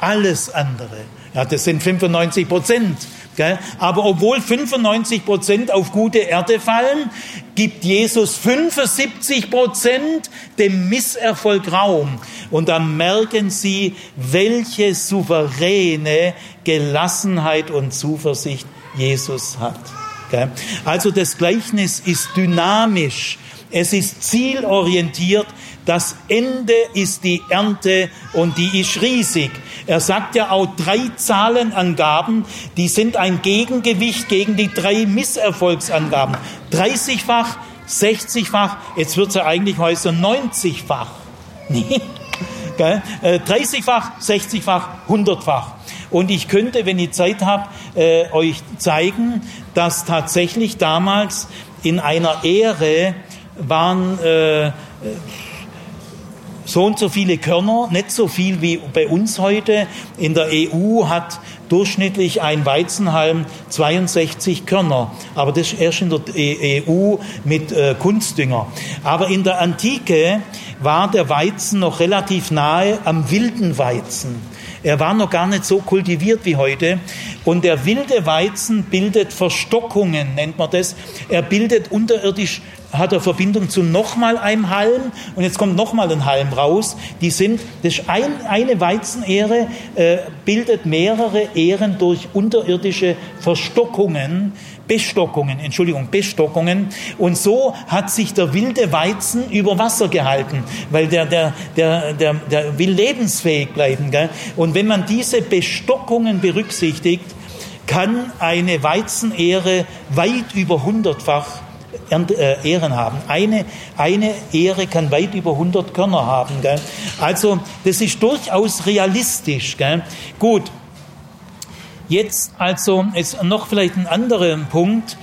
alles andere. Ja, das sind 95 Prozent. Gell? Aber obwohl 95 Prozent auf gute Erde fallen, gibt Jesus 75 Prozent dem Misserfolg Raum. Und dann merken sie, welche souveräne Gelassenheit und Zuversicht Jesus hat. Gell? Also das Gleichnis ist dynamisch. Es ist zielorientiert. Das Ende ist die Ernte und die ist riesig. Er sagt ja auch drei Zahlenangaben, die sind ein Gegengewicht gegen die drei Misserfolgsangaben. 30-fach, 60-fach, jetzt wird es ja eigentlich heute 90-fach. Nee. 30-fach, 60-fach, 100-fach. Und ich könnte, wenn ich Zeit habe, äh, euch zeigen, dass tatsächlich damals in einer Ehre waren äh, so und so viele Körner, nicht so viel wie bei uns heute. In der EU hat durchschnittlich ein Weizenhalm 62 Körner, aber das erst in der EU mit äh, Kunstdünger. Aber in der Antike war der Weizen noch relativ nahe am wilden Weizen. Er war noch gar nicht so kultiviert wie heute. Und der wilde Weizen bildet Verstockungen, nennt man das. Er bildet unterirdisch, hat er Verbindung zu nochmal einem Halm und jetzt kommt nochmal ein Halm raus. Die sind, das ist ein, eine Weizenehre, äh, bildet mehrere Ähren durch unterirdische Verstockungen. Bestockungen, Entschuldigung, Bestockungen. Und so hat sich der wilde Weizen über Wasser gehalten, weil der, der, der, der, der will lebensfähig bleiben. Gell? Und wenn man diese Bestockungen berücksichtigt, kann eine Weizenehre weit über hundertfach Ehren haben. Eine, eine Ehre kann weit über 100 Körner haben. Gell? Also das ist durchaus realistisch. Gell? Gut, Jetzt also ist noch vielleicht ein anderer Punkt.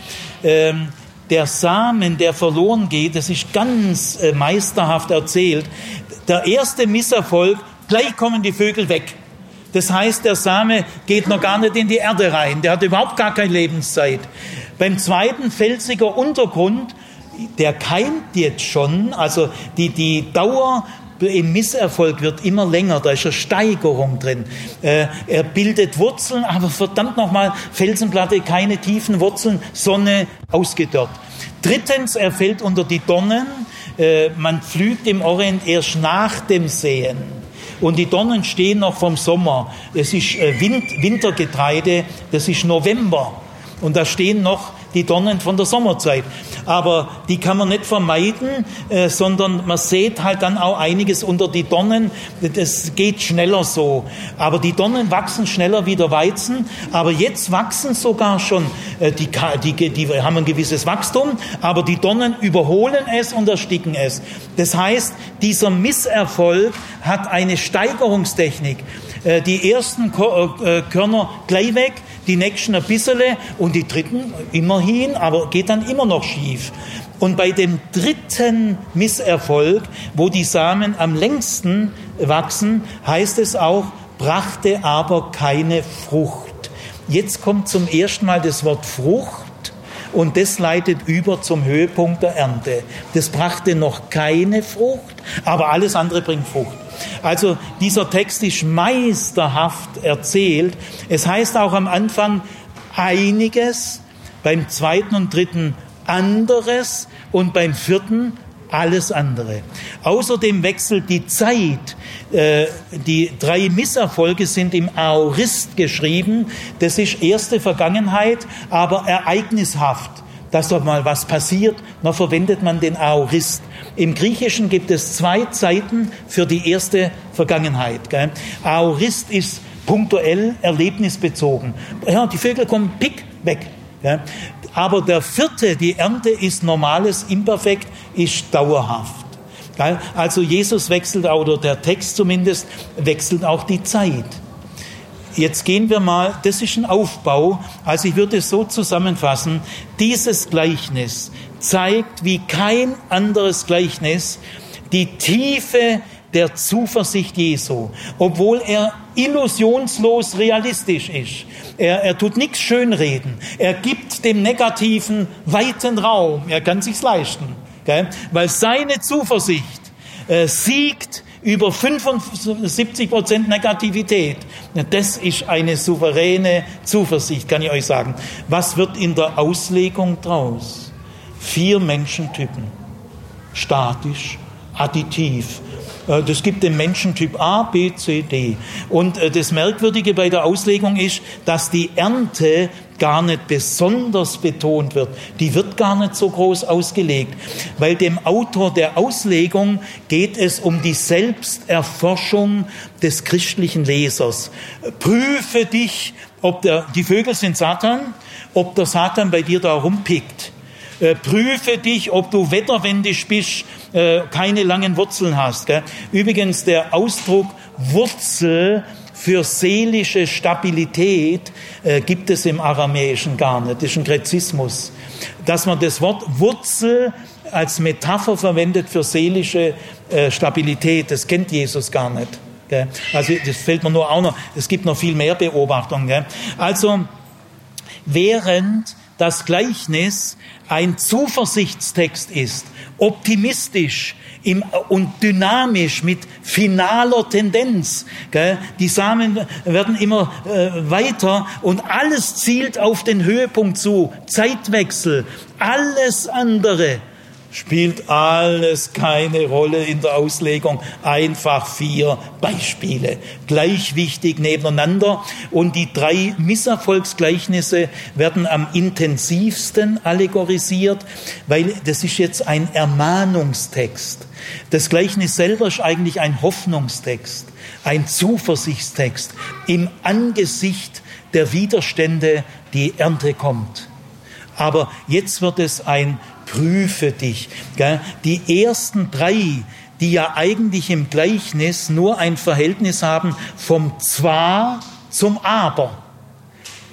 Ähm, der Samen, der verloren geht, das ist ganz äh, meisterhaft erzählt. Der erste Misserfolg, gleich kommen die Vögel weg. Das heißt, der Same geht noch gar nicht in die Erde rein. Der hat überhaupt gar keine Lebenszeit. Beim zweiten felsiger Untergrund, der keimt jetzt schon, also die, die Dauer im Misserfolg wird immer länger, da ist eine Steigerung drin. Äh, er bildet Wurzeln, aber verdammt nochmal, Felsenplatte, keine tiefen Wurzeln, Sonne ausgedörrt. Drittens, er fällt unter die Dornen. Äh, man pflügt im Orient erst nach dem Säen. Und die Dornen stehen noch vom Sommer. Es ist äh, Wintergetreide, das ist November. Und da stehen noch die Dornen von der Sommerzeit. Aber die kann man nicht vermeiden, äh, sondern man sieht halt dann auch einiges unter die Dornen. Das geht schneller so. Aber die Dornen wachsen schneller wie der Weizen. Aber jetzt wachsen sogar schon, äh, die, die, die haben ein gewisses Wachstum, aber die Dornen überholen es und ersticken es. Das heißt, dieser Misserfolg hat eine Steigerungstechnik. Äh, die ersten äh, Körner gleich weg, die nächsten ein bisschen und die dritten immerhin, aber geht dann immer noch schief. Und bei dem dritten Misserfolg, wo die Samen am längsten wachsen, heißt es auch, brachte aber keine Frucht. Jetzt kommt zum ersten Mal das Wort Frucht und das leitet über zum Höhepunkt der Ernte. Das brachte noch keine Frucht, aber alles andere bringt Frucht. Also dieser Text ist meisterhaft erzählt. Es heißt auch am Anfang einiges, beim zweiten und dritten anderes und beim vierten alles andere. Außerdem wechselt die Zeit. Äh, die drei Misserfolge sind im Aorist geschrieben. Das ist erste Vergangenheit, aber ereignishaft. Dass doch mal was passiert, noch verwendet man den Aorist. Im Griechischen gibt es zwei Zeiten für die erste Vergangenheit. Gell? Aorist ist punktuell erlebnisbezogen. Ja, die Vögel kommen pick weg. Ja. Aber der vierte, die Ernte ist normales Imperfekt, ist dauerhaft. Also Jesus wechselt, oder der Text zumindest, wechselt auch die Zeit. Jetzt gehen wir mal, das ist ein Aufbau, also ich würde es so zusammenfassen, dieses Gleichnis zeigt wie kein anderes Gleichnis die Tiefe der Zuversicht Jesu, obwohl er illusionslos realistisch ist. Er, er tut nichts schönreden. Er gibt dem Negativen weiten Raum. Er kann sich's leisten, gell? weil seine Zuversicht äh, siegt über 75 Prozent Negativität. Das ist eine souveräne Zuversicht, kann ich euch sagen. Was wird in der Auslegung draus? Vier Menschentypen. Statisch, additiv, äh, das gibt den Menschentyp A, B, C, D. Und äh, das Merkwürdige bei der Auslegung ist, dass die Ernte gar nicht besonders betont wird. Die wird gar nicht so groß ausgelegt, weil dem Autor der Auslegung geht es um die Selbsterforschung des christlichen Lesers. Prüfe dich, ob der, die Vögel sind Satan, ob der Satan bei dir da rumpickt. Äh, prüfe dich, ob du wetterwendig bist, äh, keine langen Wurzeln hast. Gell? Übrigens, der Ausdruck Wurzel für seelische Stabilität äh, gibt es im Aramäischen gar nicht. Das ist ein Gräzismus. Dass man das Wort Wurzel als Metapher verwendet für seelische äh, Stabilität, das kennt Jesus gar nicht. Gell? Also das fällt mir nur auch noch, es gibt noch viel mehr Beobachtungen. Also während das Gleichnis ein Zuversichtstext ist, optimistisch im, und dynamisch mit finaler Tendenz. Gell? Die Samen werden immer äh, weiter und alles zielt auf den Höhepunkt zu. Zeitwechsel, alles andere spielt alles keine Rolle in der Auslegung. Einfach vier Beispiele, gleich wichtig nebeneinander. Und die drei Misserfolgsgleichnisse werden am intensivsten allegorisiert, weil das ist jetzt ein Ermahnungstext. Das Gleichnis selber ist eigentlich ein Hoffnungstext, ein Zuversichtstext im Angesicht der Widerstände, die Ernte kommt. Aber jetzt wird es ein prüfe dich. Die ersten drei, die ja eigentlich im Gleichnis nur ein Verhältnis haben vom Zwar zum Aber,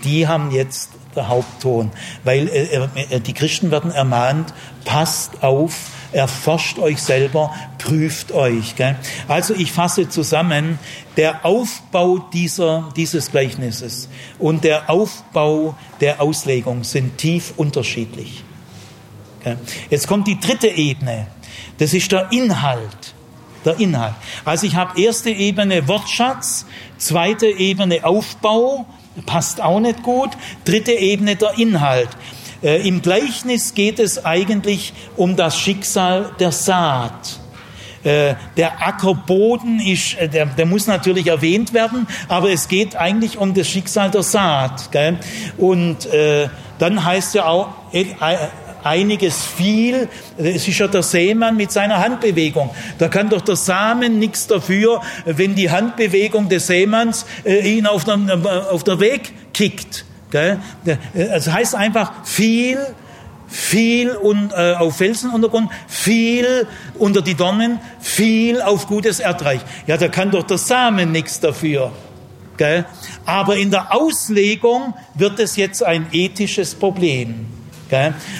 die haben jetzt der Hauptton, weil äh, äh, die Christen werden ermahnt, passt auf, erforscht euch selber, prüft euch. Gell? Also ich fasse zusammen, der Aufbau dieser, dieses Gleichnisses und der Aufbau der Auslegung sind tief unterschiedlich. Jetzt kommt die dritte Ebene. Das ist der Inhalt. Der Inhalt. Also ich habe erste Ebene Wortschatz, zweite Ebene Aufbau, passt auch nicht gut, dritte Ebene der Inhalt. Äh, Im Gleichnis geht es eigentlich um das Schicksal der Saat. Äh, der Ackerboden ist, äh, der, der, muss natürlich erwähnt werden, aber es geht eigentlich um das Schicksal der Saat. Gell? Und dann heißt ja auch, einiges viel. Es ist ja der Seemann mit seiner Handbewegung. Da kann doch der Samen nichts dafür, wenn die Handbewegung des Seemanns äh, ihn auf der, auf der Weg kickt. Gell? Das heißt einfach viel, viel und, äh, auf Felsenuntergrund, viel unter die Dornen, viel auf gutes Erdreich. Ja, da kann doch der Samen nichts dafür. Gell? Aber in der Auslegung wird es jetzt ein ethisches Problem.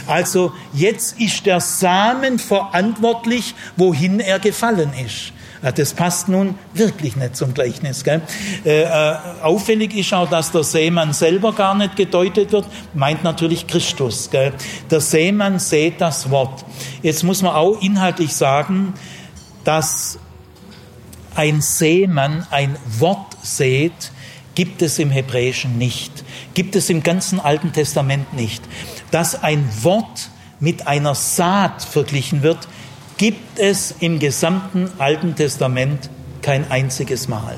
Also jetzt ist der Samen verantwortlich, wohin er gefallen ist. Das passt nun wirklich nicht zum Gleichnis. Gell? Äh, äh, auffällig ist auch, dass der Seemann selber gar nicht gedeutet wird, meint natürlich Christus. Gell? Der Seemann sät das Wort. Jetzt muss man auch inhaltlich sagen, dass ein Seemann ein Wort sät, gibt es im Hebräischen nicht, gibt es im ganzen Alten Testament nicht dass ein Wort mit einer Saat verglichen wird, gibt es im gesamten Alten Testament kein einziges Mal.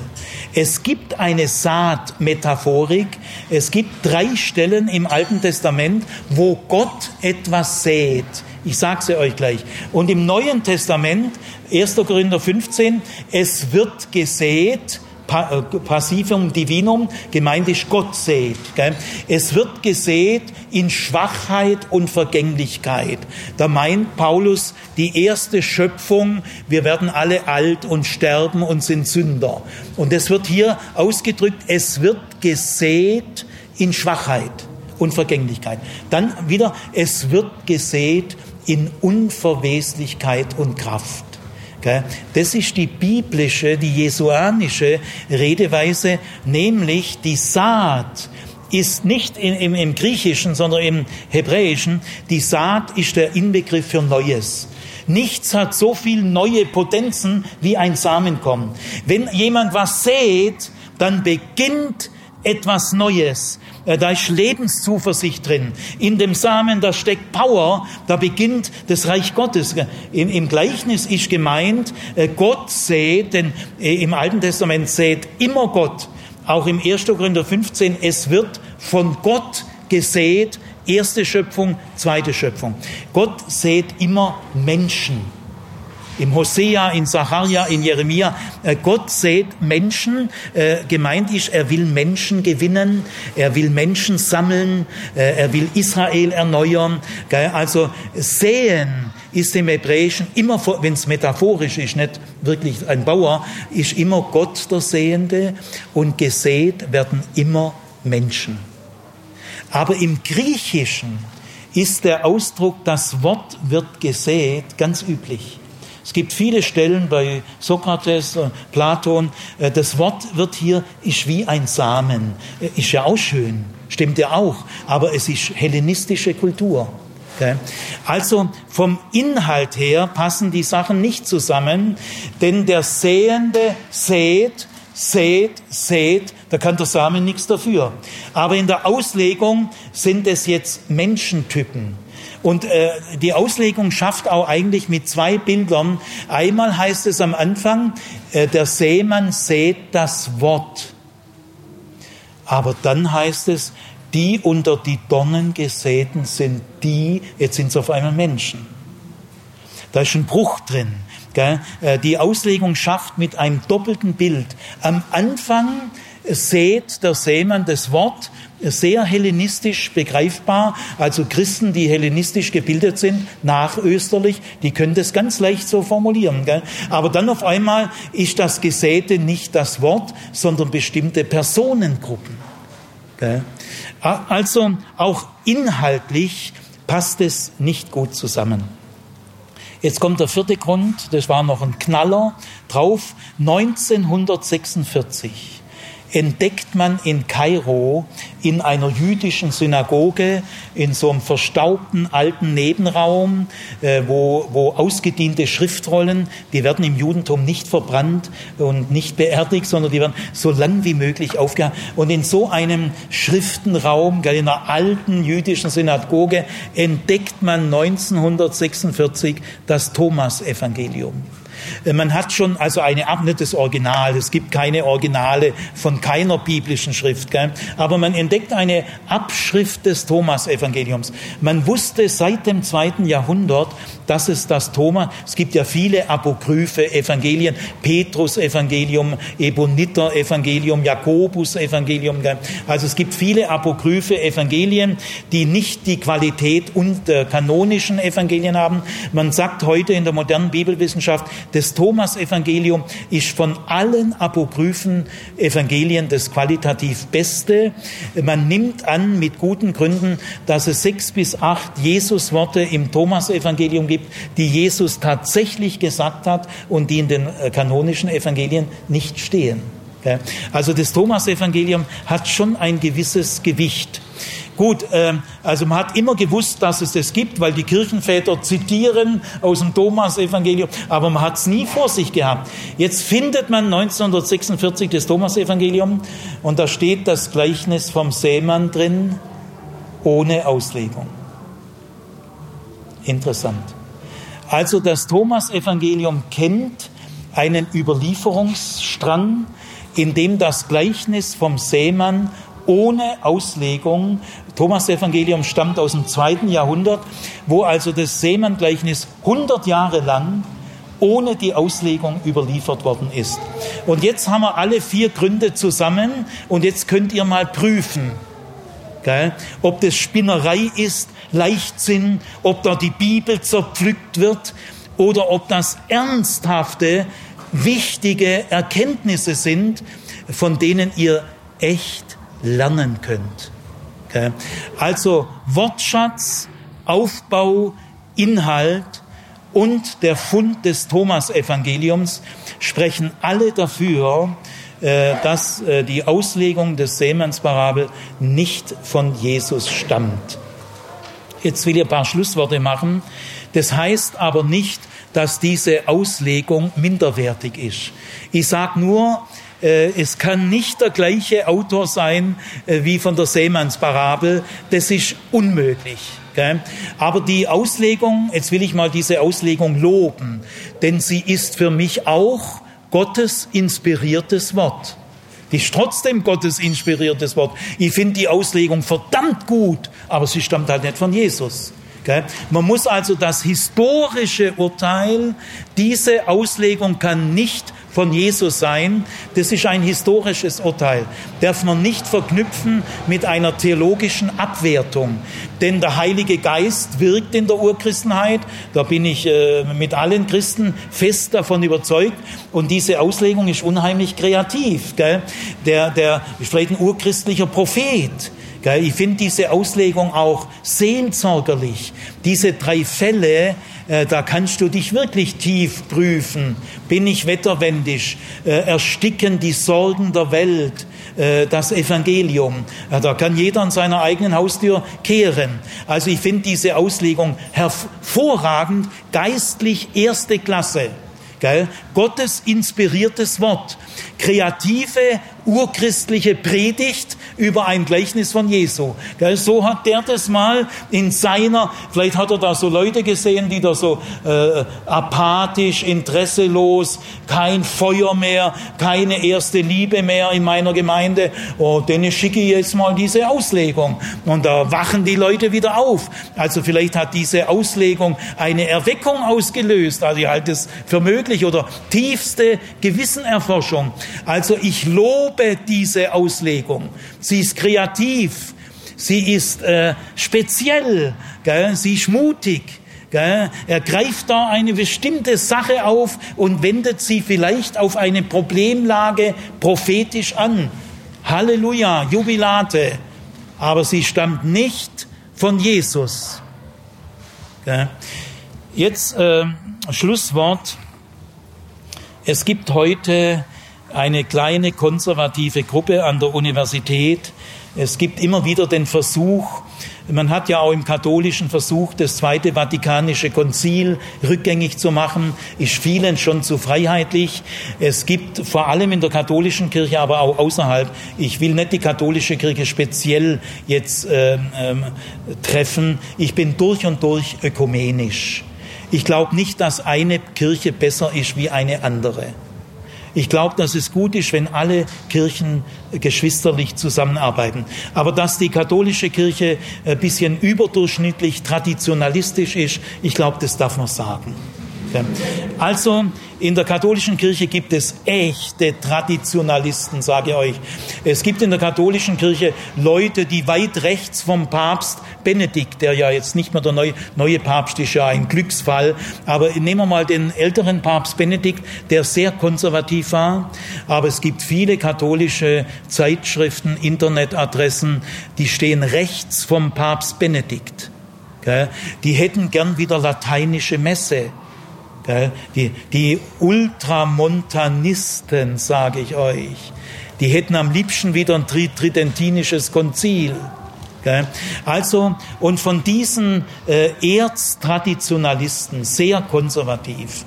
Es gibt eine Saatmetaphorik. Es gibt drei Stellen im Alten Testament, wo Gott etwas sät. Ich sage sie euch gleich. Und im Neuen Testament, 1. Korinther 15, es wird gesät, Passivum Divinum, gemeint ist Gott sät. Es wird gesät in Schwachheit und Vergänglichkeit. Da meint Paulus die erste Schöpfung, wir werden alle alt und sterben und sind Sünder. Und es wird hier ausgedrückt, es wird gesät in Schwachheit und Vergänglichkeit. Dann wieder, es wird gesät in Unverweslichkeit und Kraft. Das ist die biblische, die jesuanische Redeweise, nämlich die Saat ist nicht im, im Griechischen, sondern im Hebräischen. Die Saat ist der Inbegriff für Neues. Nichts hat so viel neue Potenzen wie ein Samenkorn. Wenn jemand was sät, dann beginnt etwas Neues. Äh, da ist Lebenszuversicht drin. In dem Samen, da steckt Power, da beginnt das Reich Gottes. Im, im Gleichnis ist gemeint, äh, Gott sät, denn äh, im Alten Testament sät immer Gott. Auch im 1. Korinther 15, es wird von Gott gesät, erste Schöpfung, zweite Schöpfung. Gott sät immer Menschen im Hosea, in Sacharja, in Jeremia. Äh, Gott sät Menschen. Äh, gemeint ist, er will Menschen gewinnen, er will Menschen sammeln, äh, er will Israel erneuern. Also säen ist im Hebräischen immer, wenn es metaphorisch ist, nicht wirklich ein Bauer, ist immer Gott der Sehende und gesät werden immer Menschen. Aber im Griechischen ist der Ausdruck, das Wort wird gesät, ganz üblich. Es gibt viele Stellen bei Sokrates, Platon, äh, das Wort wird hier, ist wie ein Samen. Äh, ist ja auch schön, stimmt ja auch, aber es ist hellenistische Kultur. Also vom Inhalt her passen die Sachen nicht zusammen, denn der Sähende sät, sät, sät, da kann der Samen nichts dafür. Aber in der Auslegung sind es jetzt Menschentypen. Und äh, die Auslegung schafft auch eigentlich mit zwei Bildern. Einmal heißt es am Anfang, äh, der Seemann sät das Wort. Aber dann heißt es, die unter die Dornen gesäten sind die, jetzt sind es auf einmal Menschen. Da ist ein Bruch drin. Gell? Äh, die Auslegung schafft mit einem doppelten Bild. Am Anfang sät der Seemann das Wort sehr hellenistisch begreifbar. Also Christen, die hellenistisch gebildet sind, nachösterlich, die können das ganz leicht so formulieren. Gell? Aber dann auf einmal ist das Gesäte nicht das Wort, sondern bestimmte Personengruppen. Gell? Also auch inhaltlich passt es nicht gut zusammen. Jetzt kommt der vierte Grund, das war noch ein Knaller drauf, 1946 entdeckt man in Kairo in einer jüdischen Synagoge in so einem verstaubten alten Nebenraum, äh, wo, wo ausgediente Schriftrollen, die werden im Judentum nicht verbrannt und nicht beerdigt, sondern die werden so lang wie möglich aufgehangen. Und in so einem Schriftenraum, in einer alten jüdischen Synagoge, entdeckt man 1946 das Thomas-Evangelium. Äh, man hat schon also eine Abschnitt des Original. Es gibt keine Originale von keiner biblischen Schrift. Gell? Aber man entdeckt eine Abschrift des Thomas-Evangeliums. Man wusste seit dem zweiten Jahrhundert, dass es das Thomas, es gibt ja viele apokryphe Evangelien, Petrus-Evangelium, Eboniter-Evangelium, Jakobus-Evangelium. Also es gibt viele apokryphe Evangelien, die nicht die Qualität und der kanonischen Evangelien haben. Man sagt heute in der modernen Bibelwissenschaft, das Thomas-Evangelium ist von allen apokryphen Evangelien das qualitativ beste. Man nimmt an, mit guten Gründen, dass es sechs bis acht Jesus-Worte im Thomas-Evangelium gibt, die Jesus tatsächlich gesagt hat und die in den äh, kanonischen Evangelien nicht stehen. Also das Thomas-Evangelium hat schon ein gewisses Gewicht. Gut, ähm, also man hat immer gewusst, dass es das gibt, weil die Kirchenväter zitieren aus dem Thomas-Evangelium, aber man hat es nie vor sich gehabt. Jetzt findet man 1946 das Thomas-Evangelium und da steht das Gleichnis vom Seemann drin, ohne Auslegung. Interessant. Also das Thomas-Evangelium kennt einen Überlieferungsstrang, in dem das Gleichnis vom Seemann ohne Auslegung. Thomas Evangelium stammt aus dem zweiten Jahrhundert, wo also das Seemann-Gleichnis 100 Jahre lang ohne die Auslegung überliefert worden ist. Und jetzt haben wir alle vier Gründe zusammen und jetzt könnt ihr mal prüfen, gell, ob das Spinnerei ist, Leichtsinn, ob da die Bibel zerpflückt wird oder ob das ernsthafte, wichtige Erkenntnisse sind, von denen ihr echt lernen könnt. Okay? Also Wortschatz, Aufbau, Inhalt und der Fund des Thomas-Evangeliums sprechen alle dafür, dass äh, die Auslegung des Seemannsparabel nicht von Jesus stammt. Jetzt will ich ein paar Schlussworte machen. Das heißt aber nicht, dass diese Auslegung minderwertig ist. Ich sage nur, äh, es kann nicht der gleiche Autor sein äh, wie von der Seemannsparabel. Das ist unmöglich. Aber die Auslegung, jetzt will ich mal diese Auslegung loben, denn sie ist für mich auch Gottes inspiriertes Wort. Die ist trotzdem Gottes inspiriertes Wort. Ich finde die Auslegung verdammt gut, aber sie stammt halt nicht von Jesus. Man muss also das historische Urteil, diese Auslegung kann nicht von Jesus sein. Das ist ein historisches Urteil. Darf man nicht verknüpfen mit einer theologischen Abwertung. Denn der Heilige Geist wirkt in der Urchristenheit. Da bin ich äh, mit allen Christen fest davon überzeugt. Und diese Auslegung ist unheimlich kreativ. Gell? Der, der ist vielleicht ein urchristlicher Prophet. Ich finde diese Auslegung auch seelsorgerlich. Diese drei Fälle, äh, da kannst du dich wirklich tief prüfen. Bin ich wetterwendig? Äh, ersticken die Sorgen der Welt? Äh, das Evangelium. Da kann jeder an seiner eigenen Haustür kehren. Also ich finde diese Auslegung hervorragend, geistlich erste Klasse. Gell? Gottes inspiriertes Wort, kreative urchristliche Predigt über ein Gleichnis von Jesu. So hat der das mal in seiner, vielleicht hat er da so Leute gesehen, die da so äh, apathisch, interesselos, kein Feuer mehr, keine erste Liebe mehr in meiner Gemeinde. Oh, denen schicke ich jetzt mal diese Auslegung. Und da wachen die Leute wieder auf. Also vielleicht hat diese Auslegung eine Erweckung ausgelöst. Also ich halte es für möglich oder tiefste Gewissenerforschung. Also ich lobe lobe diese Auslegung. Sie ist kreativ, sie ist äh, speziell, gell? sie ist mutig. Gell? Er greift da eine bestimmte Sache auf und wendet sie vielleicht auf eine Problemlage prophetisch an. Halleluja, Jubilate. Aber sie stammt nicht von Jesus. Gell? Jetzt äh, Schlusswort. Es gibt heute eine kleine konservative Gruppe an der Universität. Es gibt immer wieder den Versuch, man hat ja auch im katholischen Versuch, das Zweite Vatikanische Konzil rückgängig zu machen, ist vielen schon zu freiheitlich. Es gibt vor allem in der katholischen Kirche, aber auch außerhalb, ich will nicht die katholische Kirche speziell jetzt äh, äh, treffen, ich bin durch und durch ökumenisch. Ich glaube nicht, dass eine Kirche besser ist wie eine andere. Ich glaube, dass es gut ist, wenn alle Kirchen geschwisterlich zusammenarbeiten. Aber dass die katholische Kirche ein bisschen überdurchschnittlich traditionalistisch ist, ich glaube, das darf man sagen. Also in der katholischen Kirche gibt es echte Traditionalisten, sage ich euch. Es gibt in der katholischen Kirche Leute, die weit rechts vom Papst Benedikt, der ja jetzt nicht mehr der neue, neue Papst ist, ja ein Glücksfall, aber nehmen wir mal den älteren Papst Benedikt, der sehr konservativ war, aber es gibt viele katholische Zeitschriften, Internetadressen, die stehen rechts vom Papst Benedikt. Die hätten gern wieder lateinische Messe. Die, die Ultramontanisten, sage ich euch, die hätten am liebsten wieder ein tridentinisches Konzil. Also, und von diesen äh, Erztraditionalisten, sehr konservativ,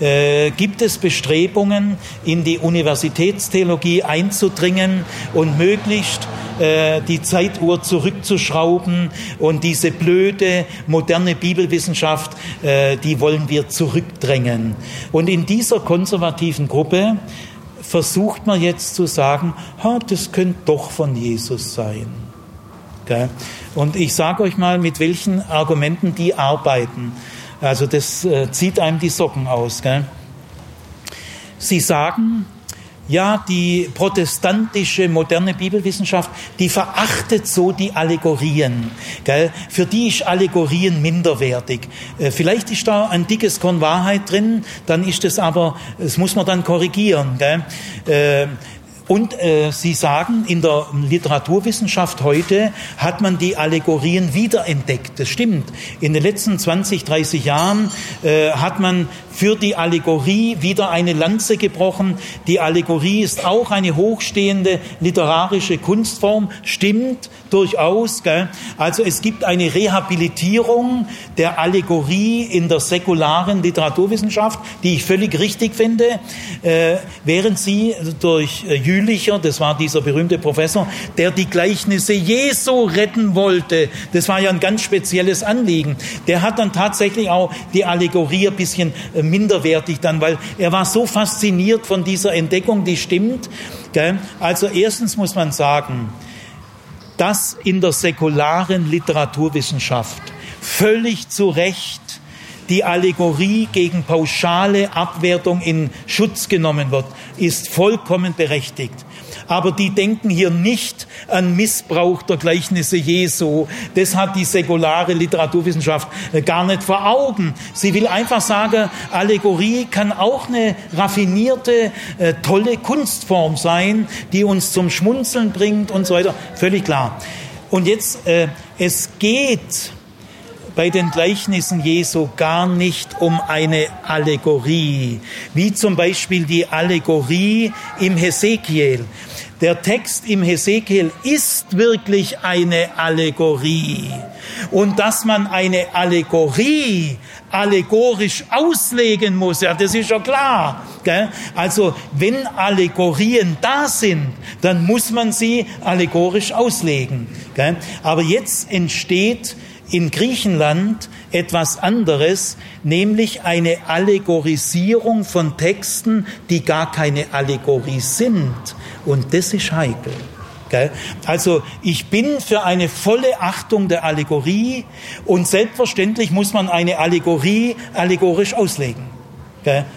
äh, gibt es Bestrebungen, in die Universitätstheologie einzudringen und möglichst äh, die Zeituhr zurückzuschrauben und diese blöde moderne Bibelwissenschaft, äh, die wollen wir zurückdrängen. Und in dieser konservativen Gruppe versucht man jetzt zu sagen, ha, das könnte doch von Jesus sein. Und ich sage euch mal, mit welchen Argumenten die arbeiten. Also das äh, zieht einem die Socken aus. Sie sagen, ja, die protestantische moderne Bibelwissenschaft, die verachtet so die Allegorien. Gell? Für die ist Allegorien minderwertig. Äh, vielleicht ist da ein dickes Korn Wahrheit drin, dann ist es aber, das muss man dann korrigieren. Gell? Und äh, Sie sagen, in der Literaturwissenschaft heute hat man die Allegorien wiederentdeckt. Das stimmt. In den letzten 20, 30 Jahren äh, hat man für die Allegorie wieder eine Lanze gebrochen. Die Allegorie ist auch eine hochstehende literarische Kunstform, stimmt durchaus. Gell? Also es gibt eine Rehabilitierung der Allegorie in der säkularen Literaturwissenschaft, die ich völlig richtig finde, äh, während sie durch äh, Jülicher, das war dieser berühmte Professor, der die Gleichnisse Jesu retten wollte, das war ja ein ganz spezielles Anliegen, der hat dann tatsächlich auch die Allegorie ein bisschen äh, minderwertig dann, weil er war so fasziniert von dieser Entdeckung, die stimmt, Also erstens muss man sagen, dass in der säkularen Literaturwissenschaft völlig zu Recht die Allegorie gegen pauschale Abwertung in Schutz genommen wird, ist vollkommen berechtigt aber die denken hier nicht an Missbrauch der Gleichnisse Jesu. Das hat die säkulare Literaturwissenschaft äh, gar nicht vor Augen. Sie will einfach sagen, Allegorie kann auch eine raffinierte, äh, tolle Kunstform sein, die uns zum Schmunzeln bringt und so weiter. Völlig klar. Und jetzt, äh, es geht bei den Gleichnissen Jesu gar nicht um eine Allegorie, wie zum Beispiel die Allegorie im Hesekiel. Der Text im Hesekiel ist wirklich eine Allegorie. Und dass man eine Allegorie allegorisch auslegen muss, ja, das ist ja klar. Gell? Also, wenn Allegorien da sind, dann muss man sie allegorisch auslegen. Gell? Aber jetzt entsteht in Griechenland etwas anderes, nämlich eine Allegorisierung von Texten, die gar keine Allegorie sind. Und das ist heikel. Also ich bin für eine volle Achtung der Allegorie und selbstverständlich muss man eine Allegorie allegorisch auslegen.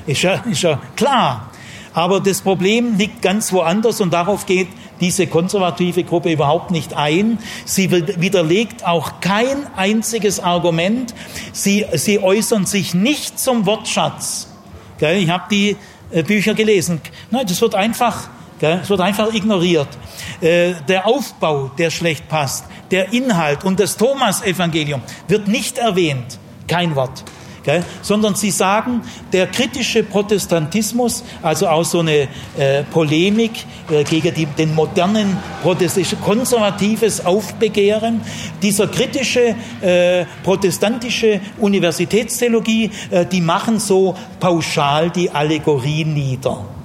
Ist ja, ist ja klar. Aber das Problem liegt ganz woanders und darauf geht diese konservative Gruppe überhaupt nicht ein. Sie widerlegt auch kein einziges Argument. Sie, sie äußern sich nicht zum Wortschatz. Ich habe die äh, Bücher gelesen. Nein, das wird einfach, es wird einfach ignoriert. Äh, der Aufbau, der schlecht passt, der Inhalt und das Thomas-Evangelium wird nicht erwähnt. Kein Wort gell? sondern sie sagen, der kritische Protestantismus, also auch so eine äh, Polemik äh, gegen die, den modernen Protestantismus, konservatives Aufbegehren, dieser kritische äh, protestantische Universitätstheologie, äh, die machen so pauschal die Allegorie nieder.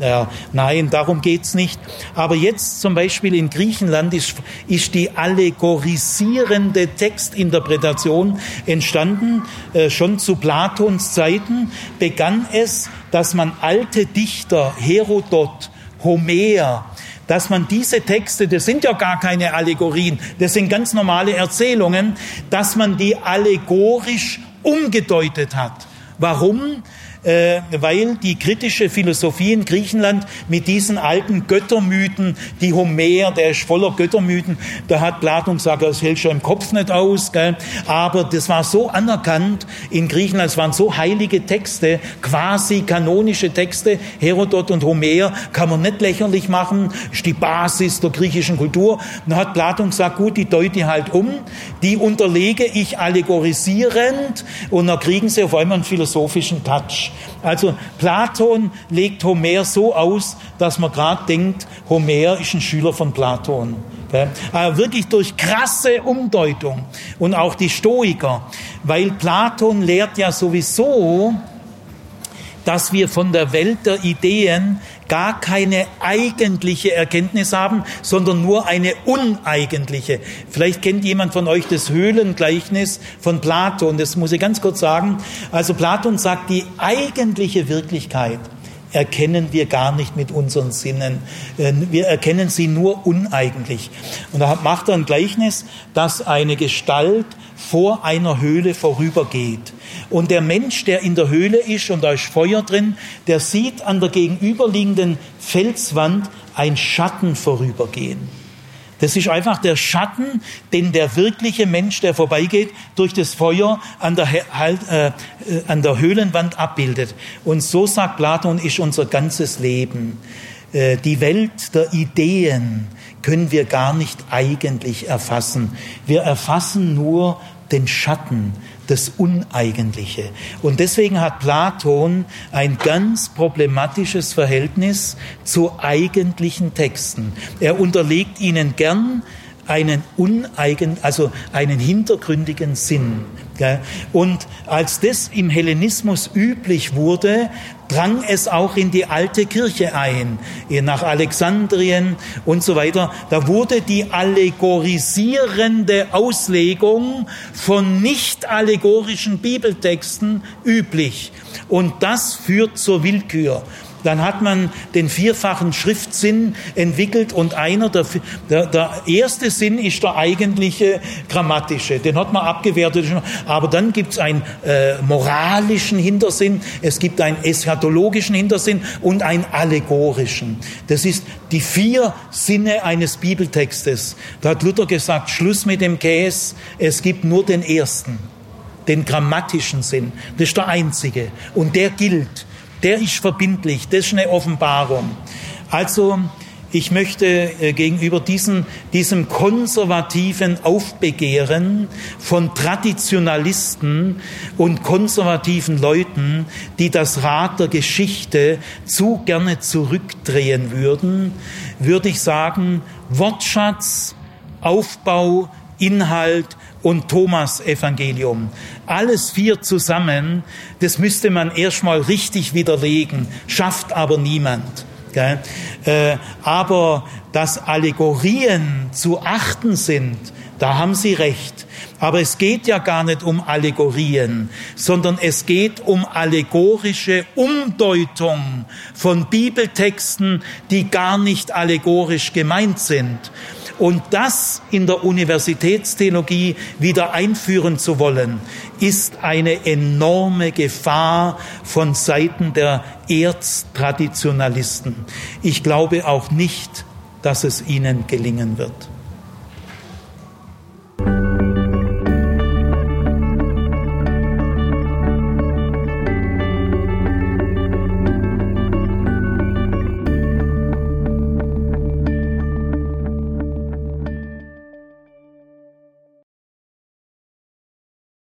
Ja, nein, darum geht's nicht. Aber jetzt zum Beispiel in Griechenland ist, ist die allegorisierende Textinterpretation entstanden. Äh, schon zu Platons Zeiten begann es, dass man alte Dichter, Herodot, Homer, dass man diese Texte, das sind ja gar keine Allegorien, das sind ganz normale Erzählungen, dass man die allegorisch umgedeutet hat. Warum? Äh, weil die kritische Philosophie in Griechenland mit diesen alten Göttermythen, die Homer, der ist voller Göttermythen, da hat Platon gesagt, das hält schon im Kopf nicht aus, gell? aber das war so anerkannt in Griechenland, es waren so heilige Texte, quasi kanonische Texte, Herodot und Homer, kann man nicht lächerlich machen, ist die Basis der griechischen Kultur. Und dann hat Platon gesagt, gut, die deute halt um, die unterlege ich allegorisierend und dann kriegen sie auf einmal einen philosophischen Touch. Also Platon legt Homer so aus, dass man gerade denkt, Homer ist ein Schüler von Platon. Aber wirklich durch krasse Umdeutung und auch die Stoiker, weil Platon lehrt ja sowieso, dass wir von der Welt der Ideen gar keine eigentliche Erkenntnis haben, sondern nur eine uneigentliche. Vielleicht kennt jemand von euch das Höhlengleichnis von Platon. Das muss ich ganz kurz sagen. Also Platon sagt, die eigentliche Wirklichkeit erkennen wir gar nicht mit unseren Sinnen. Äh, wir erkennen sie nur uneigentlich. Und da macht er ein Gleichnis, dass eine Gestalt vor einer Höhle vorübergeht. Und der Mensch, der in der Höhle ist und da ist Feuer drin, der sieht an der gegenüberliegenden Felswand ein Schatten vorübergehen. Das ist einfach der Schatten, den der wirkliche Mensch, der vorbeigeht, durch das Feuer an der, äh, an der Höhlenwand abbildet. Und so sagt Platon, ist unser ganzes Leben. Äh, die Welt der Ideen können wir gar nicht eigentlich erfassen. Wir erfassen nur den Schatten, das Uneigentliche. Und deswegen hat Platon ein ganz problematisches Verhältnis zu eigentlichen Texten. Er unterlegt ihnen gern einen uneigen, also einen hintergründigen Sinn. Und als das im Hellenismus üblich wurde, drang es auch in die alte Kirche ein, nach Alexandrien und so weiter. Da wurde die allegorisierende Auslegung von nicht allegorischen Bibeltexten üblich. Und das führt zur Willkür. Dann hat man den vierfachen Schriftsinn entwickelt und einer der, der, der erste Sinn ist der eigentliche grammatische. Den hat man abgewertet. Aber dann gibt es einen äh, moralischen Hintersinn, es gibt einen eschatologischen Hintersinn und einen allegorischen. Das ist die vier Sinne eines Bibeltextes. Da hat Luther gesagt, Schluss mit dem Käse, es gibt nur den ersten den grammatischen Sinn. Das ist der einzige. Und der gilt. Der ist verbindlich. Das ist eine Offenbarung. Also, ich möchte äh, gegenüber diesem, diesem konservativen Aufbegehren von Traditionalisten und konservativen Leuten, die das Rad der Geschichte zu gerne zurückdrehen würden, würde ich sagen, Wortschatz, Aufbau, Inhalt und Thomas Evangelium. Alles vier zusammen, das müsste man erstmal richtig widerlegen, schafft aber niemand. Äh, aber dass Allegorien zu achten sind, da haben Sie recht. Aber es geht ja gar nicht um Allegorien, sondern es geht um allegorische Umdeutung von Bibeltexten, die gar nicht allegorisch gemeint sind. Und das in der Universitätstheologie wieder einführen zu wollen, ist eine enorme Gefahr von Seiten der Erztraditionalisten. Ich glaube auch nicht, dass es ihnen gelingen wird.